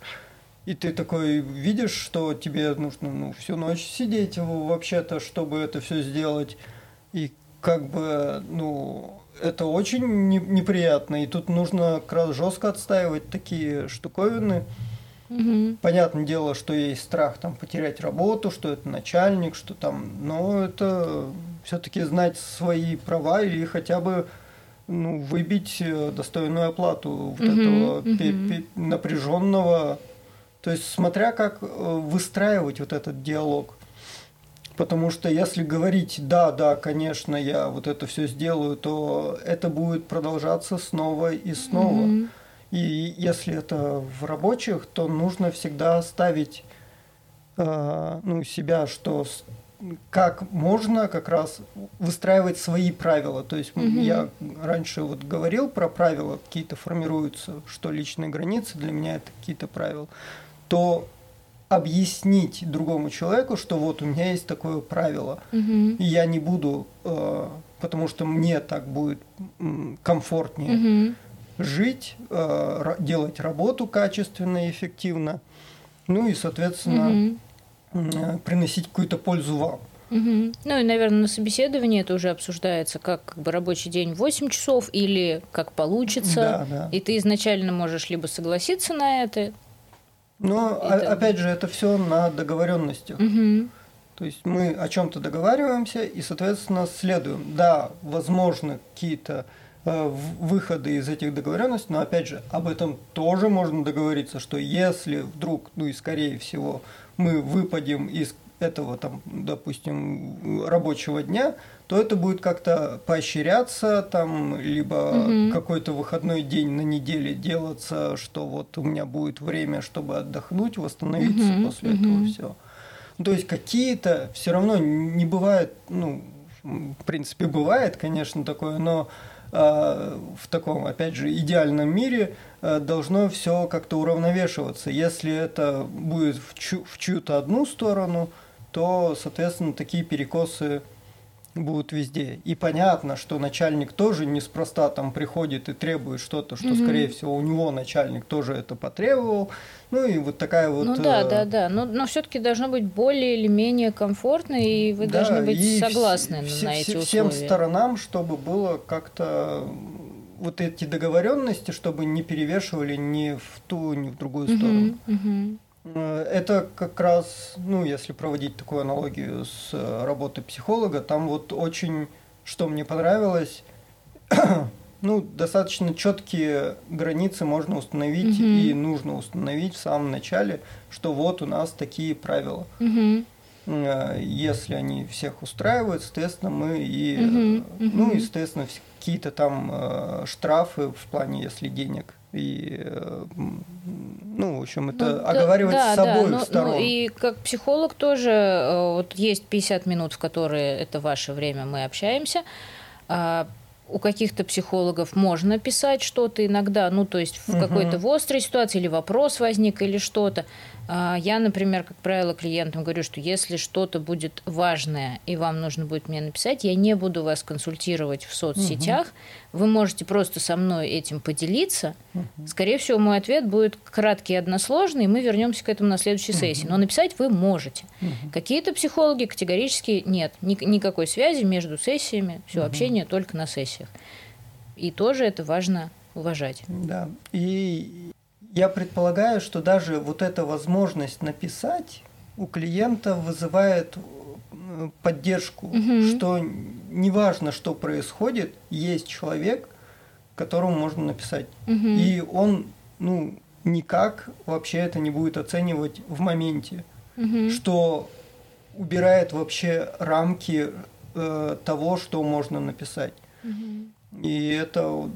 И ты такой видишь, что тебе нужно ну, всю ночь сидеть вообще-то, чтобы это все сделать. И как бы, ну, это очень не, неприятно, и тут нужно как раз жестко отстаивать такие штуковины. Угу. Понятное дело, что есть страх там потерять работу, что это начальник, что там, но это все-таки знать свои права или хотя бы ну, выбить э, достойную оплату вот угу, этого угу. напряженного. То есть, смотря как э, выстраивать вот этот диалог. Потому что если говорить, да, да, конечно, я вот это все сделаю, то это будет продолжаться снова и снова. Mm-hmm. И если это в рабочих, то нужно всегда ставить э, ну, себя, что как можно как раз выстраивать свои правила. То есть mm-hmm. я раньше вот говорил про правила, какие-то формируются, что личные границы для меня это какие-то правила, то объяснить другому человеку, что вот у меня есть такое правило, угу. и я не буду, э, потому что мне так будет комфортнее угу. жить, э, делать работу качественно и эффективно, ну и, соответственно, угу. э, приносить какую-то пользу вам. Угу. Ну и, наверное, на собеседовании это уже обсуждается, как, как бы рабочий день 8 часов или как получится. Да, да. И ты изначально можешь либо согласиться на это. Но это... опять же, это все на договоренностях. Угу. То есть мы о чем-то договариваемся и, соответственно, следуем. Да, возможно, какие-то э, выходы из этих договоренностей, но опять же, об этом тоже можно договориться, что если вдруг, ну и скорее всего, мы выпадем из этого, там, допустим, рабочего дня, то это будет как-то поощряться, там, либо угу. какой-то выходной день на неделе делаться, что вот у меня будет время, чтобы отдохнуть, восстановиться угу. после угу. этого все. То есть какие-то все равно не бывает, ну, в принципе, бывает, конечно, такое, но э, в таком, опять же, идеальном мире э, должно все как-то уравновешиваться. Если это будет в, чью- в чью-то одну сторону, то, соответственно, такие перекосы будут везде. И понятно, что начальник тоже неспроста там приходит и требует что-то, что, mm скорее всего, у него начальник тоже это потребовал. Ну и вот такая вот... Ну да, э... да, да. Но, но все-таки должно быть более или менее комфортно, и вы да, должны быть согласны вс- на эти вс- условия. Всем сторонам, чтобы было как-то вот эти договоренности, чтобы не перевешивали ни в ту, ни в другую сторону. Mm-hmm. Э, это как раз, ну, если проводить такую аналогию с э, работой психолога, там вот очень, что мне понравилось, ну, достаточно четкие границы можно установить Мгм. и нужно установить в самом начале, что вот у нас такие правила. Э, Если они всех устраивают, соответственно, мы и, э, ну, естественно, какие-то там штрафы в плане, если денег. И, э, ну, в общем, это Ну, да- оговаривать да, с да, обоих ну- сторон. Ну, и как психолог тоже, э, вот есть 50 минут, в которые это ваше время, мы общаемся. А, у каких-то психологов можно писать что-то иногда, ну, то есть в Мгм. какой-то в острой ситуации или вопрос возник или что-то. А, Я, например, как правило, клиентам говорю, что если что-то будет важное и вам нужно будет мне написать, я не буду вас консультировать в соцсетях. Вы можете просто со мной этим поделиться. Скорее всего, мой ответ будет краткий и односложный, и мы вернемся к этому на следующей сессии. Но написать вы можете. Какие-то психологи категорически нет. Ни- никакой связи между сессиями. Все общение только на сессиях. И тоже это важно уважать. Да. И я предполагаю, что даже вот эта возможность написать у клиента вызывает э, поддержку, Мгм. что неважно, что происходит, есть человек, которому можно написать. Мгм. И он, ну, никак вообще это не будет оценивать в моменте, Мгм. что убирает вообще рамки э, того, что можно написать. Мгм. И это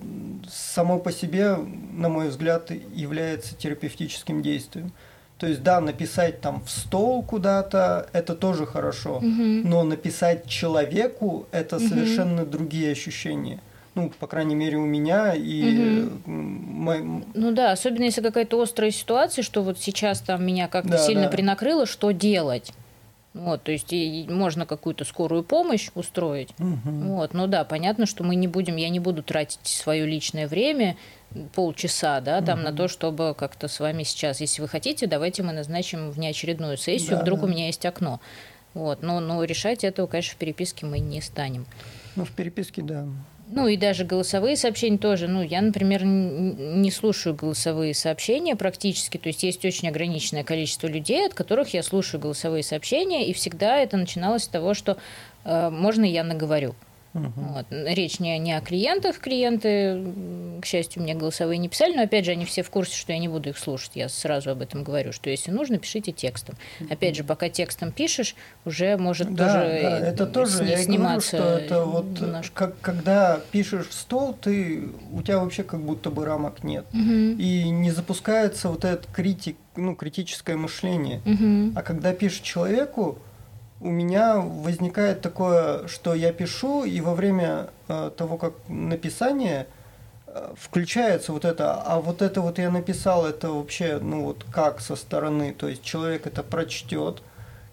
само по себе, на мой взгляд, является терапевтическим действием. То есть, да, написать там в стол куда-то, это тоже хорошо, Мгм. но написать человеку это Мгм. совершенно другие ощущения. Ну, по крайней мере, у меня и м, мой- Ну да, особенно если какая-то острая ситуация, что вот сейчас там меня как-то Да, сильно да. принакрыло, что делать? Вот, то есть и можно какую-то скорую помощь устроить. Мгм. Вот, ну да, понятно, что мы не будем, я не буду тратить свое личное время полчаса, да, там на то, чтобы как-то с вами сейчас, если вы хотите, давайте мы назначим внеочередную сессию, Да, вдруг да. у меня есть окно. Вот, но, но решать этого, конечно, в переписке мы не станем. Ну, в переписке, да. Ну и даже голосовые сообщения тоже. Ну, я, например, не слушаю голосовые сообщения практически. То есть есть очень ограниченное количество людей, от которых я слушаю голосовые сообщения, и всегда это начиналось с того, что э, можно я наговорю. Мгм. Вот. Речь не, не о клиентах. Клиенты, к счастью, мне голосовые не писали, но опять же, они все в курсе, что я не буду их слушать. Я сразу об этом говорю, что если нужно, пишите текстом. Опять же, пока текстом пишешь, уже может Да, тоже, да, э, это тоже, я и говорю, сниматься что это вот, немножко. как, когда пишешь в стол, ты, у тебя вообще как будто бы рамок нет. Мгм. И не запускается вот этот критик, ну, критическое мышление. Мгм. А когда пишешь человеку, у меня возникает такое, что я пишу, и во время э, того, как написание э, включается вот это, а вот это вот я написал, это вообще, ну вот как со стороны, то есть человек это прочтет,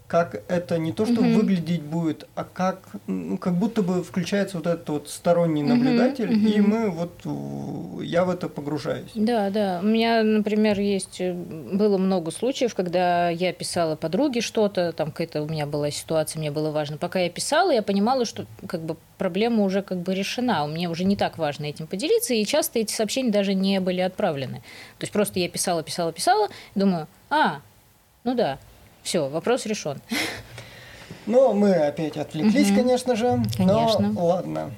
как это не то, что угу. выглядеть будет, а как, ну, как будто бы включается вот этот вот сторонний наблюдатель, угу. и мы вот, я в это погружаюсь. Да, да. У меня, например, есть, э, было много случаев, когда я писала подруге что-то, там какая-то у меня была ситуация, мне было важно. Пока я писала, я понимала, что как бы проблема уже как бы решена, мне уже не так важно этим поделиться, и часто эти сообщения даже не были отправлены. То есть просто я писала, писала, писала, думаю, а, ну да, все, вопрос решен. Ну, мы опять отвлеклись, угу. конечно же. Конечно. Но ладно.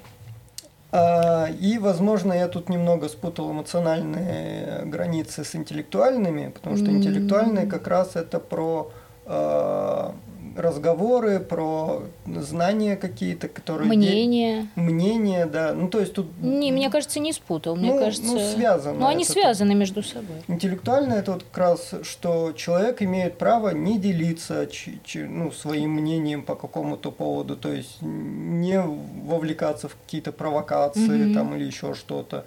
А, и, возможно, я тут немного спутал эмоциональные границы с интеллектуальными, потому что интеллектуальные как раз это про а, разговоры, про знания какие-то, которые... Мнения. Мнения, да. Ну, то есть тут... Не, мне кажется, не спутал. Мне ну, кажется... Ну, связано. Ну, они связаны между собой. Интеллектуально это вот как раз, что человек имеет право не делиться ну, своим мнением по какому-то поводу, то есть не вовлекаться в какие-то провокации mm-hmm. там или еще что-то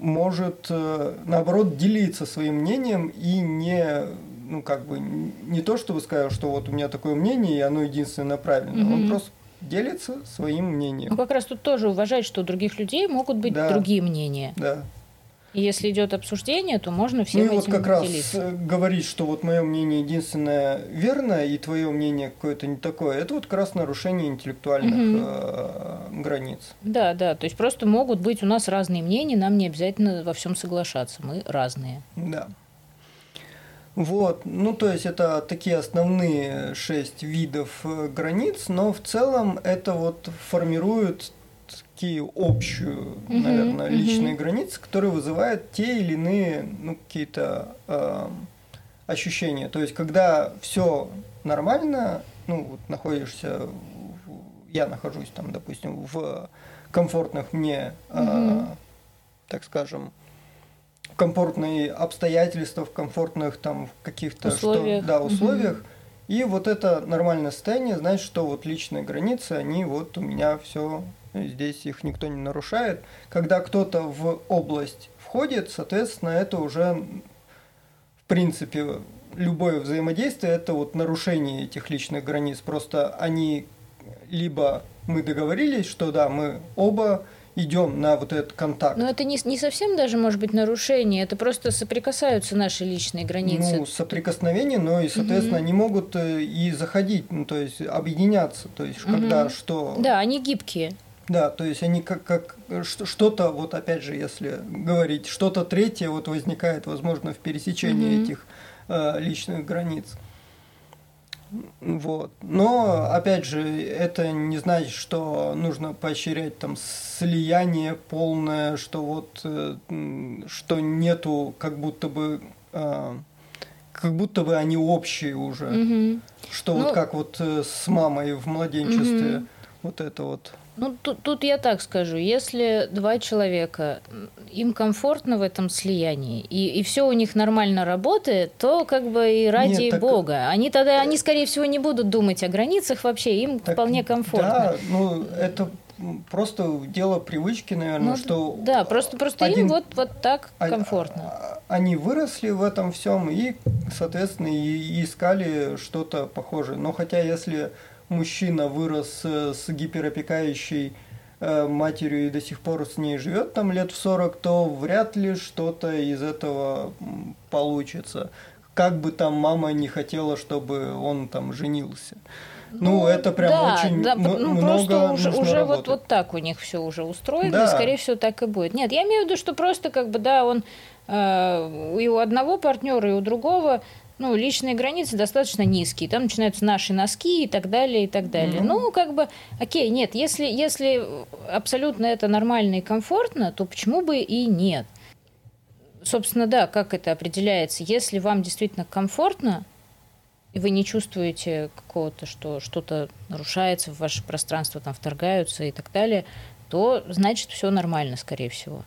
может, э, наоборот, делиться своим мнением и не ну, как бы, не то, чтобы сказал, что вот у меня такое мнение, и оно единственное правильное. Угу. Он просто делится своим мнением. Ну, как раз тут тоже уважать, что у других людей могут быть да. другие мнения. Да. И если идет обсуждение, то можно всем ну, и вот как делиться. раз говорить, что вот мое мнение единственное верное, и твое мнение какое-то не такое, это вот как раз нарушение интеллектуальных угу. э, границ. Да, да, то есть просто могут быть у нас разные мнения, нам не обязательно во всем соглашаться, мы разные. Да. Вот, ну то есть это такие основные шесть видов э, границ, но в целом это вот формирует такие общую, угу, наверное, личные угу. границы, которые вызывают те или иные ну, какие-то э, ощущения. То есть когда все нормально, ну вот находишься, я нахожусь там, допустим, в комфортных мне, угу. э, так скажем, комфортные обстоятельства, в комфортных там каких-то условиях. Что, да, условиях. Угу. И вот это нормальное состояние, значит, что вот личные границы, они вот у меня все здесь их никто не нарушает. Когда кто-то в область входит, соответственно, это уже в принципе любое взаимодействие это вот нарушение этих личных границ. Просто они либо мы договорились, что да, мы оба идем на вот этот контакт. Но это не, не совсем даже может быть нарушение, это просто соприкасаются наши личные границы. Ну, соприкосновение, но и, соответственно, угу. они могут э, и заходить, ну, то есть объединяться, то есть угу. когда что... Да, они гибкие. Да, то есть они как, как что-то, вот опять же, если говорить, что-то третье вот возникает, возможно, в пересечении угу. этих э, личных границ. Вот. Но, опять же, это не значит, что нужно поощрять там слияние полное, что вот, э, что нету как будто бы, э, как будто бы они общие уже. Угу. Что ну, вот как вот э, с мамой в младенчестве, угу. вот это вот. Ну, тут, тут я так скажу, если два человека, им комфортно в этом слиянии, и, и все у них нормально работает, то как бы и ради Нет, так... Бога. Они тогда, они, скорее всего, не будут думать о границах вообще, им так, вполне комфортно. Да, ну, это просто дело привычки, наверное, ну, что... Да, просто, просто один, им вот, вот так а, комфортно. А, они выросли в этом всем и, соответственно, и искали что-то похожее. Но хотя если мужчина вырос э, с гиперопекающей э, матерью и до сих пор с ней живет там лет в 40, то вряд ли что-то из этого получится. Как бы там мама не хотела, чтобы он там женился. Ну, ну это прям да, очень да, ну, много просто уже, уже вот, вот так у них все уже устроено, да. и скорее всего так и будет. Нет, я имею в виду, что просто как бы, да, он э, и у одного партнера, и у другого ну, личные границы достаточно низкие. Там начинаются наши носки и так далее, и так далее. Mm-hmm. Ну, как бы, окей, нет, если, если абсолютно это нормально и комфортно, то почему бы и нет? Собственно, да, как это определяется? Если вам действительно комфортно, и вы не чувствуете какого-то, что что-то нарушается в ваше пространство, там вторгаются и так далее, то значит все нормально, скорее всего.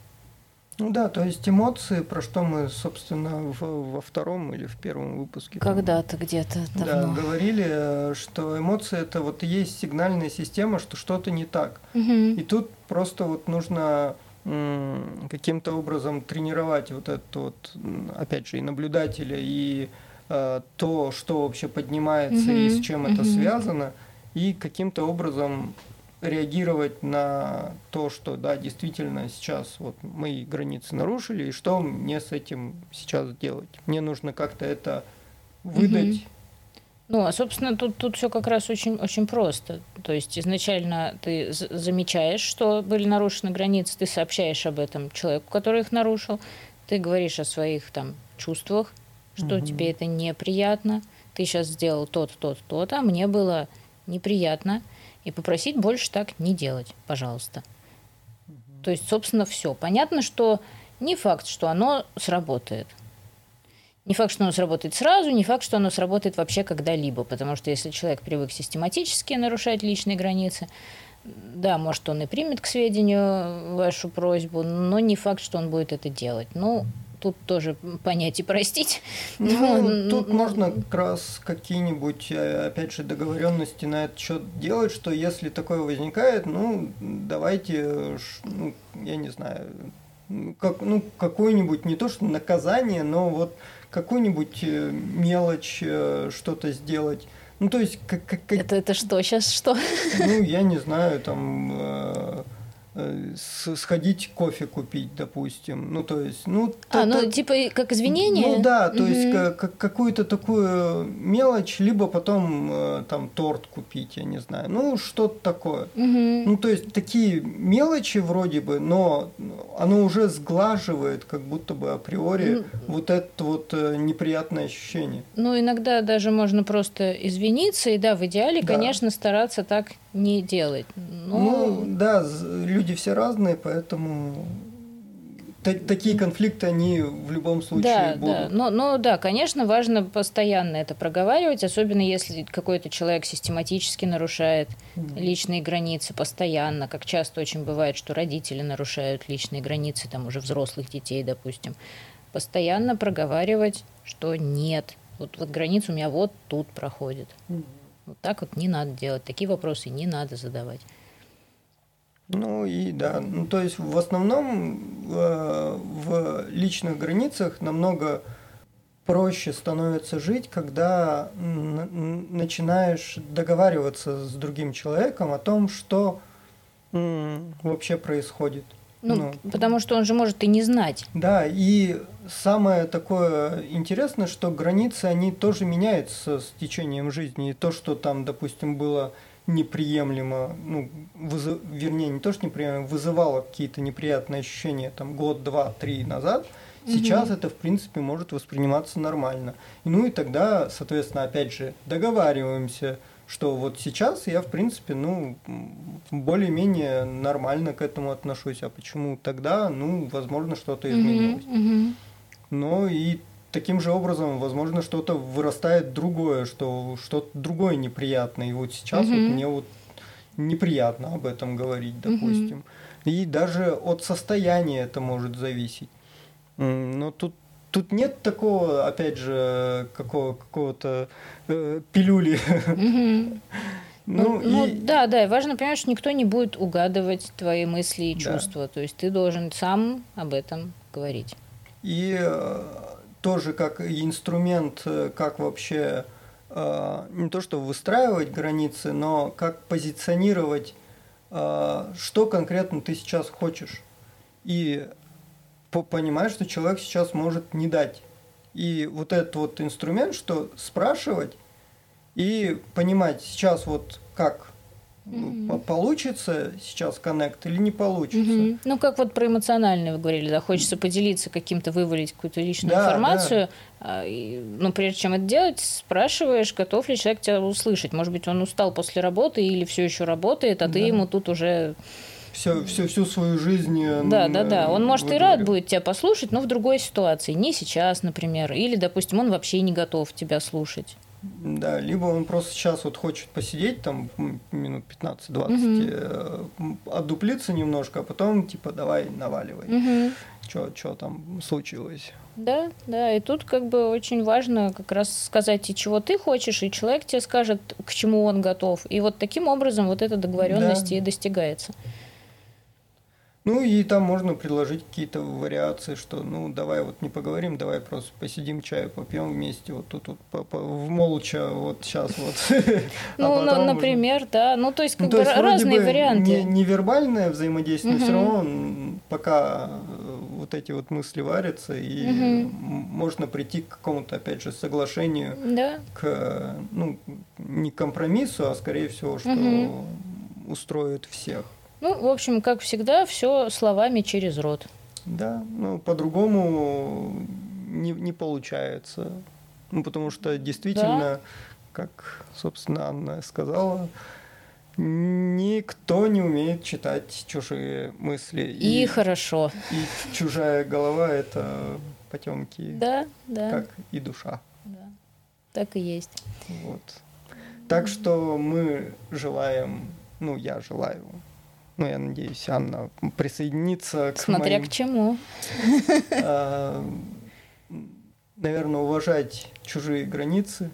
Ну да, то есть эмоции, про что мы, собственно, в, во втором или в первом выпуске. Когда-то где-то давно. Да, говорили, что эмоции это вот есть сигнальная система, что что-то не так. Угу. И тут просто вот нужно каким-то образом тренировать вот это вот, опять же, и наблюдателя, и э, то, что вообще поднимается mm-hmm. и с чем mm-hmm. это связано, и каким-то образом реагировать на то, что да, действительно сейчас вот мои границы нарушили, и что мне с этим сейчас делать. Мне нужно как-то это выдать. Угу. Ну, а, собственно, тут, тут все как раз очень, очень просто. То есть изначально ты замечаешь, что были нарушены границы, ты сообщаешь об этом человеку, который их нарушил, ты говоришь о своих там чувствах, что угу. тебе это неприятно, ты сейчас сделал то-то, то-то, то-то, а мне было неприятно, и попросить больше так не делать, пожалуйста. То есть, собственно, все. Понятно, что не факт, что оно сработает. Не факт, что оно сработает сразу, не факт, что оно сработает вообще когда-либо, потому что если человек привык систематически нарушать личные границы, да, может, он и примет к сведению вашу просьбу, но не факт, что он будет это делать. Ну, тут тоже понять и простить. Ну, но, тут но... можно как раз какие-нибудь, э, опять же, договоренности на этот счет делать, что если такое возникает, ну, давайте, ну, я не знаю, как, ну, какое-нибудь, не то что наказание, но вот какую-нибудь э, мелочь, э, что-то сделать. Ну, то есть... Как, как, это, это что? Сейчас что? Ну, я не знаю, там... Э, сходить кофе купить, допустим. Ну, то есть, ну... А, ну, типа, как извинение? Ну, да, то угу. есть, как, какую-то такую мелочь, либо потом э, там торт купить, я не знаю. Ну, что-то такое. Угу. Ну, то есть, такие мелочи вроде бы, но оно уже сглаживает, как будто бы априори, ну, вот это вот э, неприятное ощущение. Ну, иногда даже можно просто извиниться, и да, в идеале, да. конечно, стараться так не делать. Но... Ну, да, люди все разные, поэтому такие конфликты, они в любом случае да, будут. Да, но, но да, конечно, важно постоянно это проговаривать, особенно если какой-то человек систематически нарушает mm. личные границы постоянно, как часто очень бывает, что родители нарушают личные границы, там уже взрослых детей, допустим. Постоянно проговаривать, что нет, вот, вот граница у меня вот тут проходит. Mm. Вот так вот не надо делать, такие вопросы не надо задавать. Ну и да, ну то есть в основном э, в личных границах намного проще становится жить, когда начинаешь договариваться с другим человеком о том, что вообще происходит. Ну, ну, потому что он же может и не знать. Да, и самое такое интересное, что границы, они тоже меняются с течением жизни. И то, что там, допустим, было неприемлемо, ну, вызов, вернее, не то, что неприемлемо, вызывало какие-то неприятные ощущения там год, два, три назад, сейчас угу. это, в принципе, может восприниматься нормально. Ну и тогда, соответственно, опять же, договариваемся, что вот сейчас я, в принципе, ну, более-менее нормально к этому отношусь, а почему тогда, ну, возможно, что-то изменилось. Mm-hmm. Но и таким же образом, возможно, что-то вырастает другое, что что-то другое неприятное. И вот сейчас mm-hmm. вот мне вот неприятно об этом говорить, допустим. Mm-hmm. И даже от состояния это может зависеть. Но тут тут нет такого, опять же, какого, какого-то э, пилюли. Ну, ну, ну и... да, да, и важно понимать, что никто не будет угадывать твои мысли и чувства. Да. То есть ты должен сам об этом говорить. И э, тоже как инструмент, э, как вообще э, не то что выстраивать границы, но как позиционировать, что конкретно ты сейчас хочешь. И понимаешь, что человек сейчас может не дать. И вот этот вот инструмент, что спрашивать и понимать сейчас вот как mm-hmm. получится сейчас коннект или не получится. Mm-hmm. Ну, как вот про эмоциональное вы говорили, да, хочется поделиться каким-то, вывалить какую-то личную да, информацию, да. но прежде чем это делать, спрашиваешь, готов ли человек тебя услышать. Может быть, он устал после работы или все еще работает, а да. ты ему тут уже все, все, всю свою жизнь. Э, да, да, да. Он может выговорил. и рад будет тебя послушать, но в другой ситуации. Не сейчас, например. Или, допустим, он вообще не готов тебя слушать. Да, либо он просто сейчас вот хочет посидеть там минут 15-20, угу. отдуплиться немножко, а потом типа давай наваливай. Угу. Что там случилось? Да, да, и тут как бы очень важно как раз сказать, и чего ты хочешь, и человек тебе скажет, к чему он готов. И вот таким образом вот эта договоренность да. и достигается. Ну и там можно предложить какие-то вариации, что ну давай вот не поговорим, давай просто посидим, чаю попьем вместе, вот тут вот по, по, в молча вот сейчас вот. Ну, а например, да, ну то есть ну, как ну, бы есть, разные бы варианты. Невербальное взаимодействие, угу. все равно пока э, вот эти вот мысли варятся и угу. можно прийти к какому-то опять же соглашению, да. к ну не компромиссу, а скорее всего, что угу. устроит всех. Ну, в общем, как всегда, все словами через рот. Да, ну, по-другому не, не получается. Ну, потому что действительно, да. как, собственно, Анна сказала, никто не умеет читать чужие мысли. И, и хорошо. И чужая голова – это потемки. Да, да. Как и душа. Да, так и есть. Вот. Так что мы желаем, ну, я желаю ну, я надеюсь, Анна присоединится к Смотря моим... к чему. А, наверное, уважать чужие границы.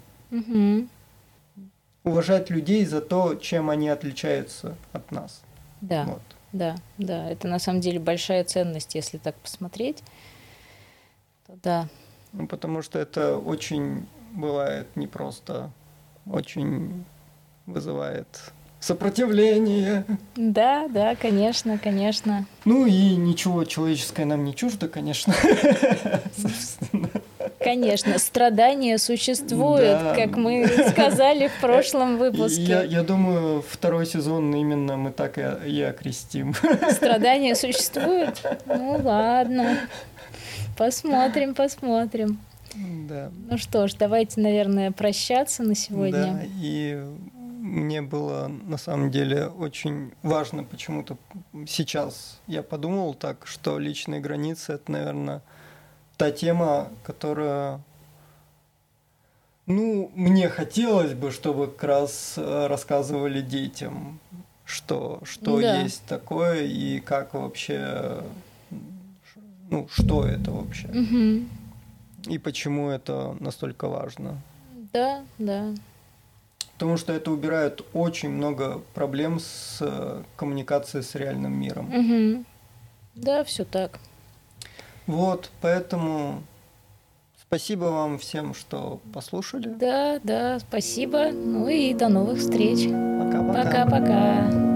Уважать людей за то, чем они отличаются от нас. Да, вот. да, да. Это на самом деле большая ценность, если так посмотреть. То да. Ну, потому что это очень бывает непросто, очень вызывает сопротивление. Да, да, конечно, конечно. Ну и ничего человеческое нам не чуждо, конечно. Конечно, страдания существуют, да. как мы сказали в прошлом выпуске. Я, я думаю, второй сезон именно мы так и, и окрестим. Страдания существуют? Ну ладно. Посмотрим, посмотрим. Да. Ну что ж, давайте, наверное, прощаться на сегодня. Да, и мне было на самом деле очень важно почему-то сейчас. Я подумал так, что личные границы это, наверное, та тема, которая ну, мне хотелось бы, чтобы как раз э, рассказывали детям, что, что да. есть такое и как вообще, ну, что это вообще. Угу. И почему это настолько важно. Да, да. Потому что это убирает очень много проблем с э, коммуникацией с реальным миром. Угу. Да, все так. Вот, поэтому спасибо вам всем, что послушали. Да, да, спасибо. Ну и до новых встреч. Пока-пока. Пока-пока.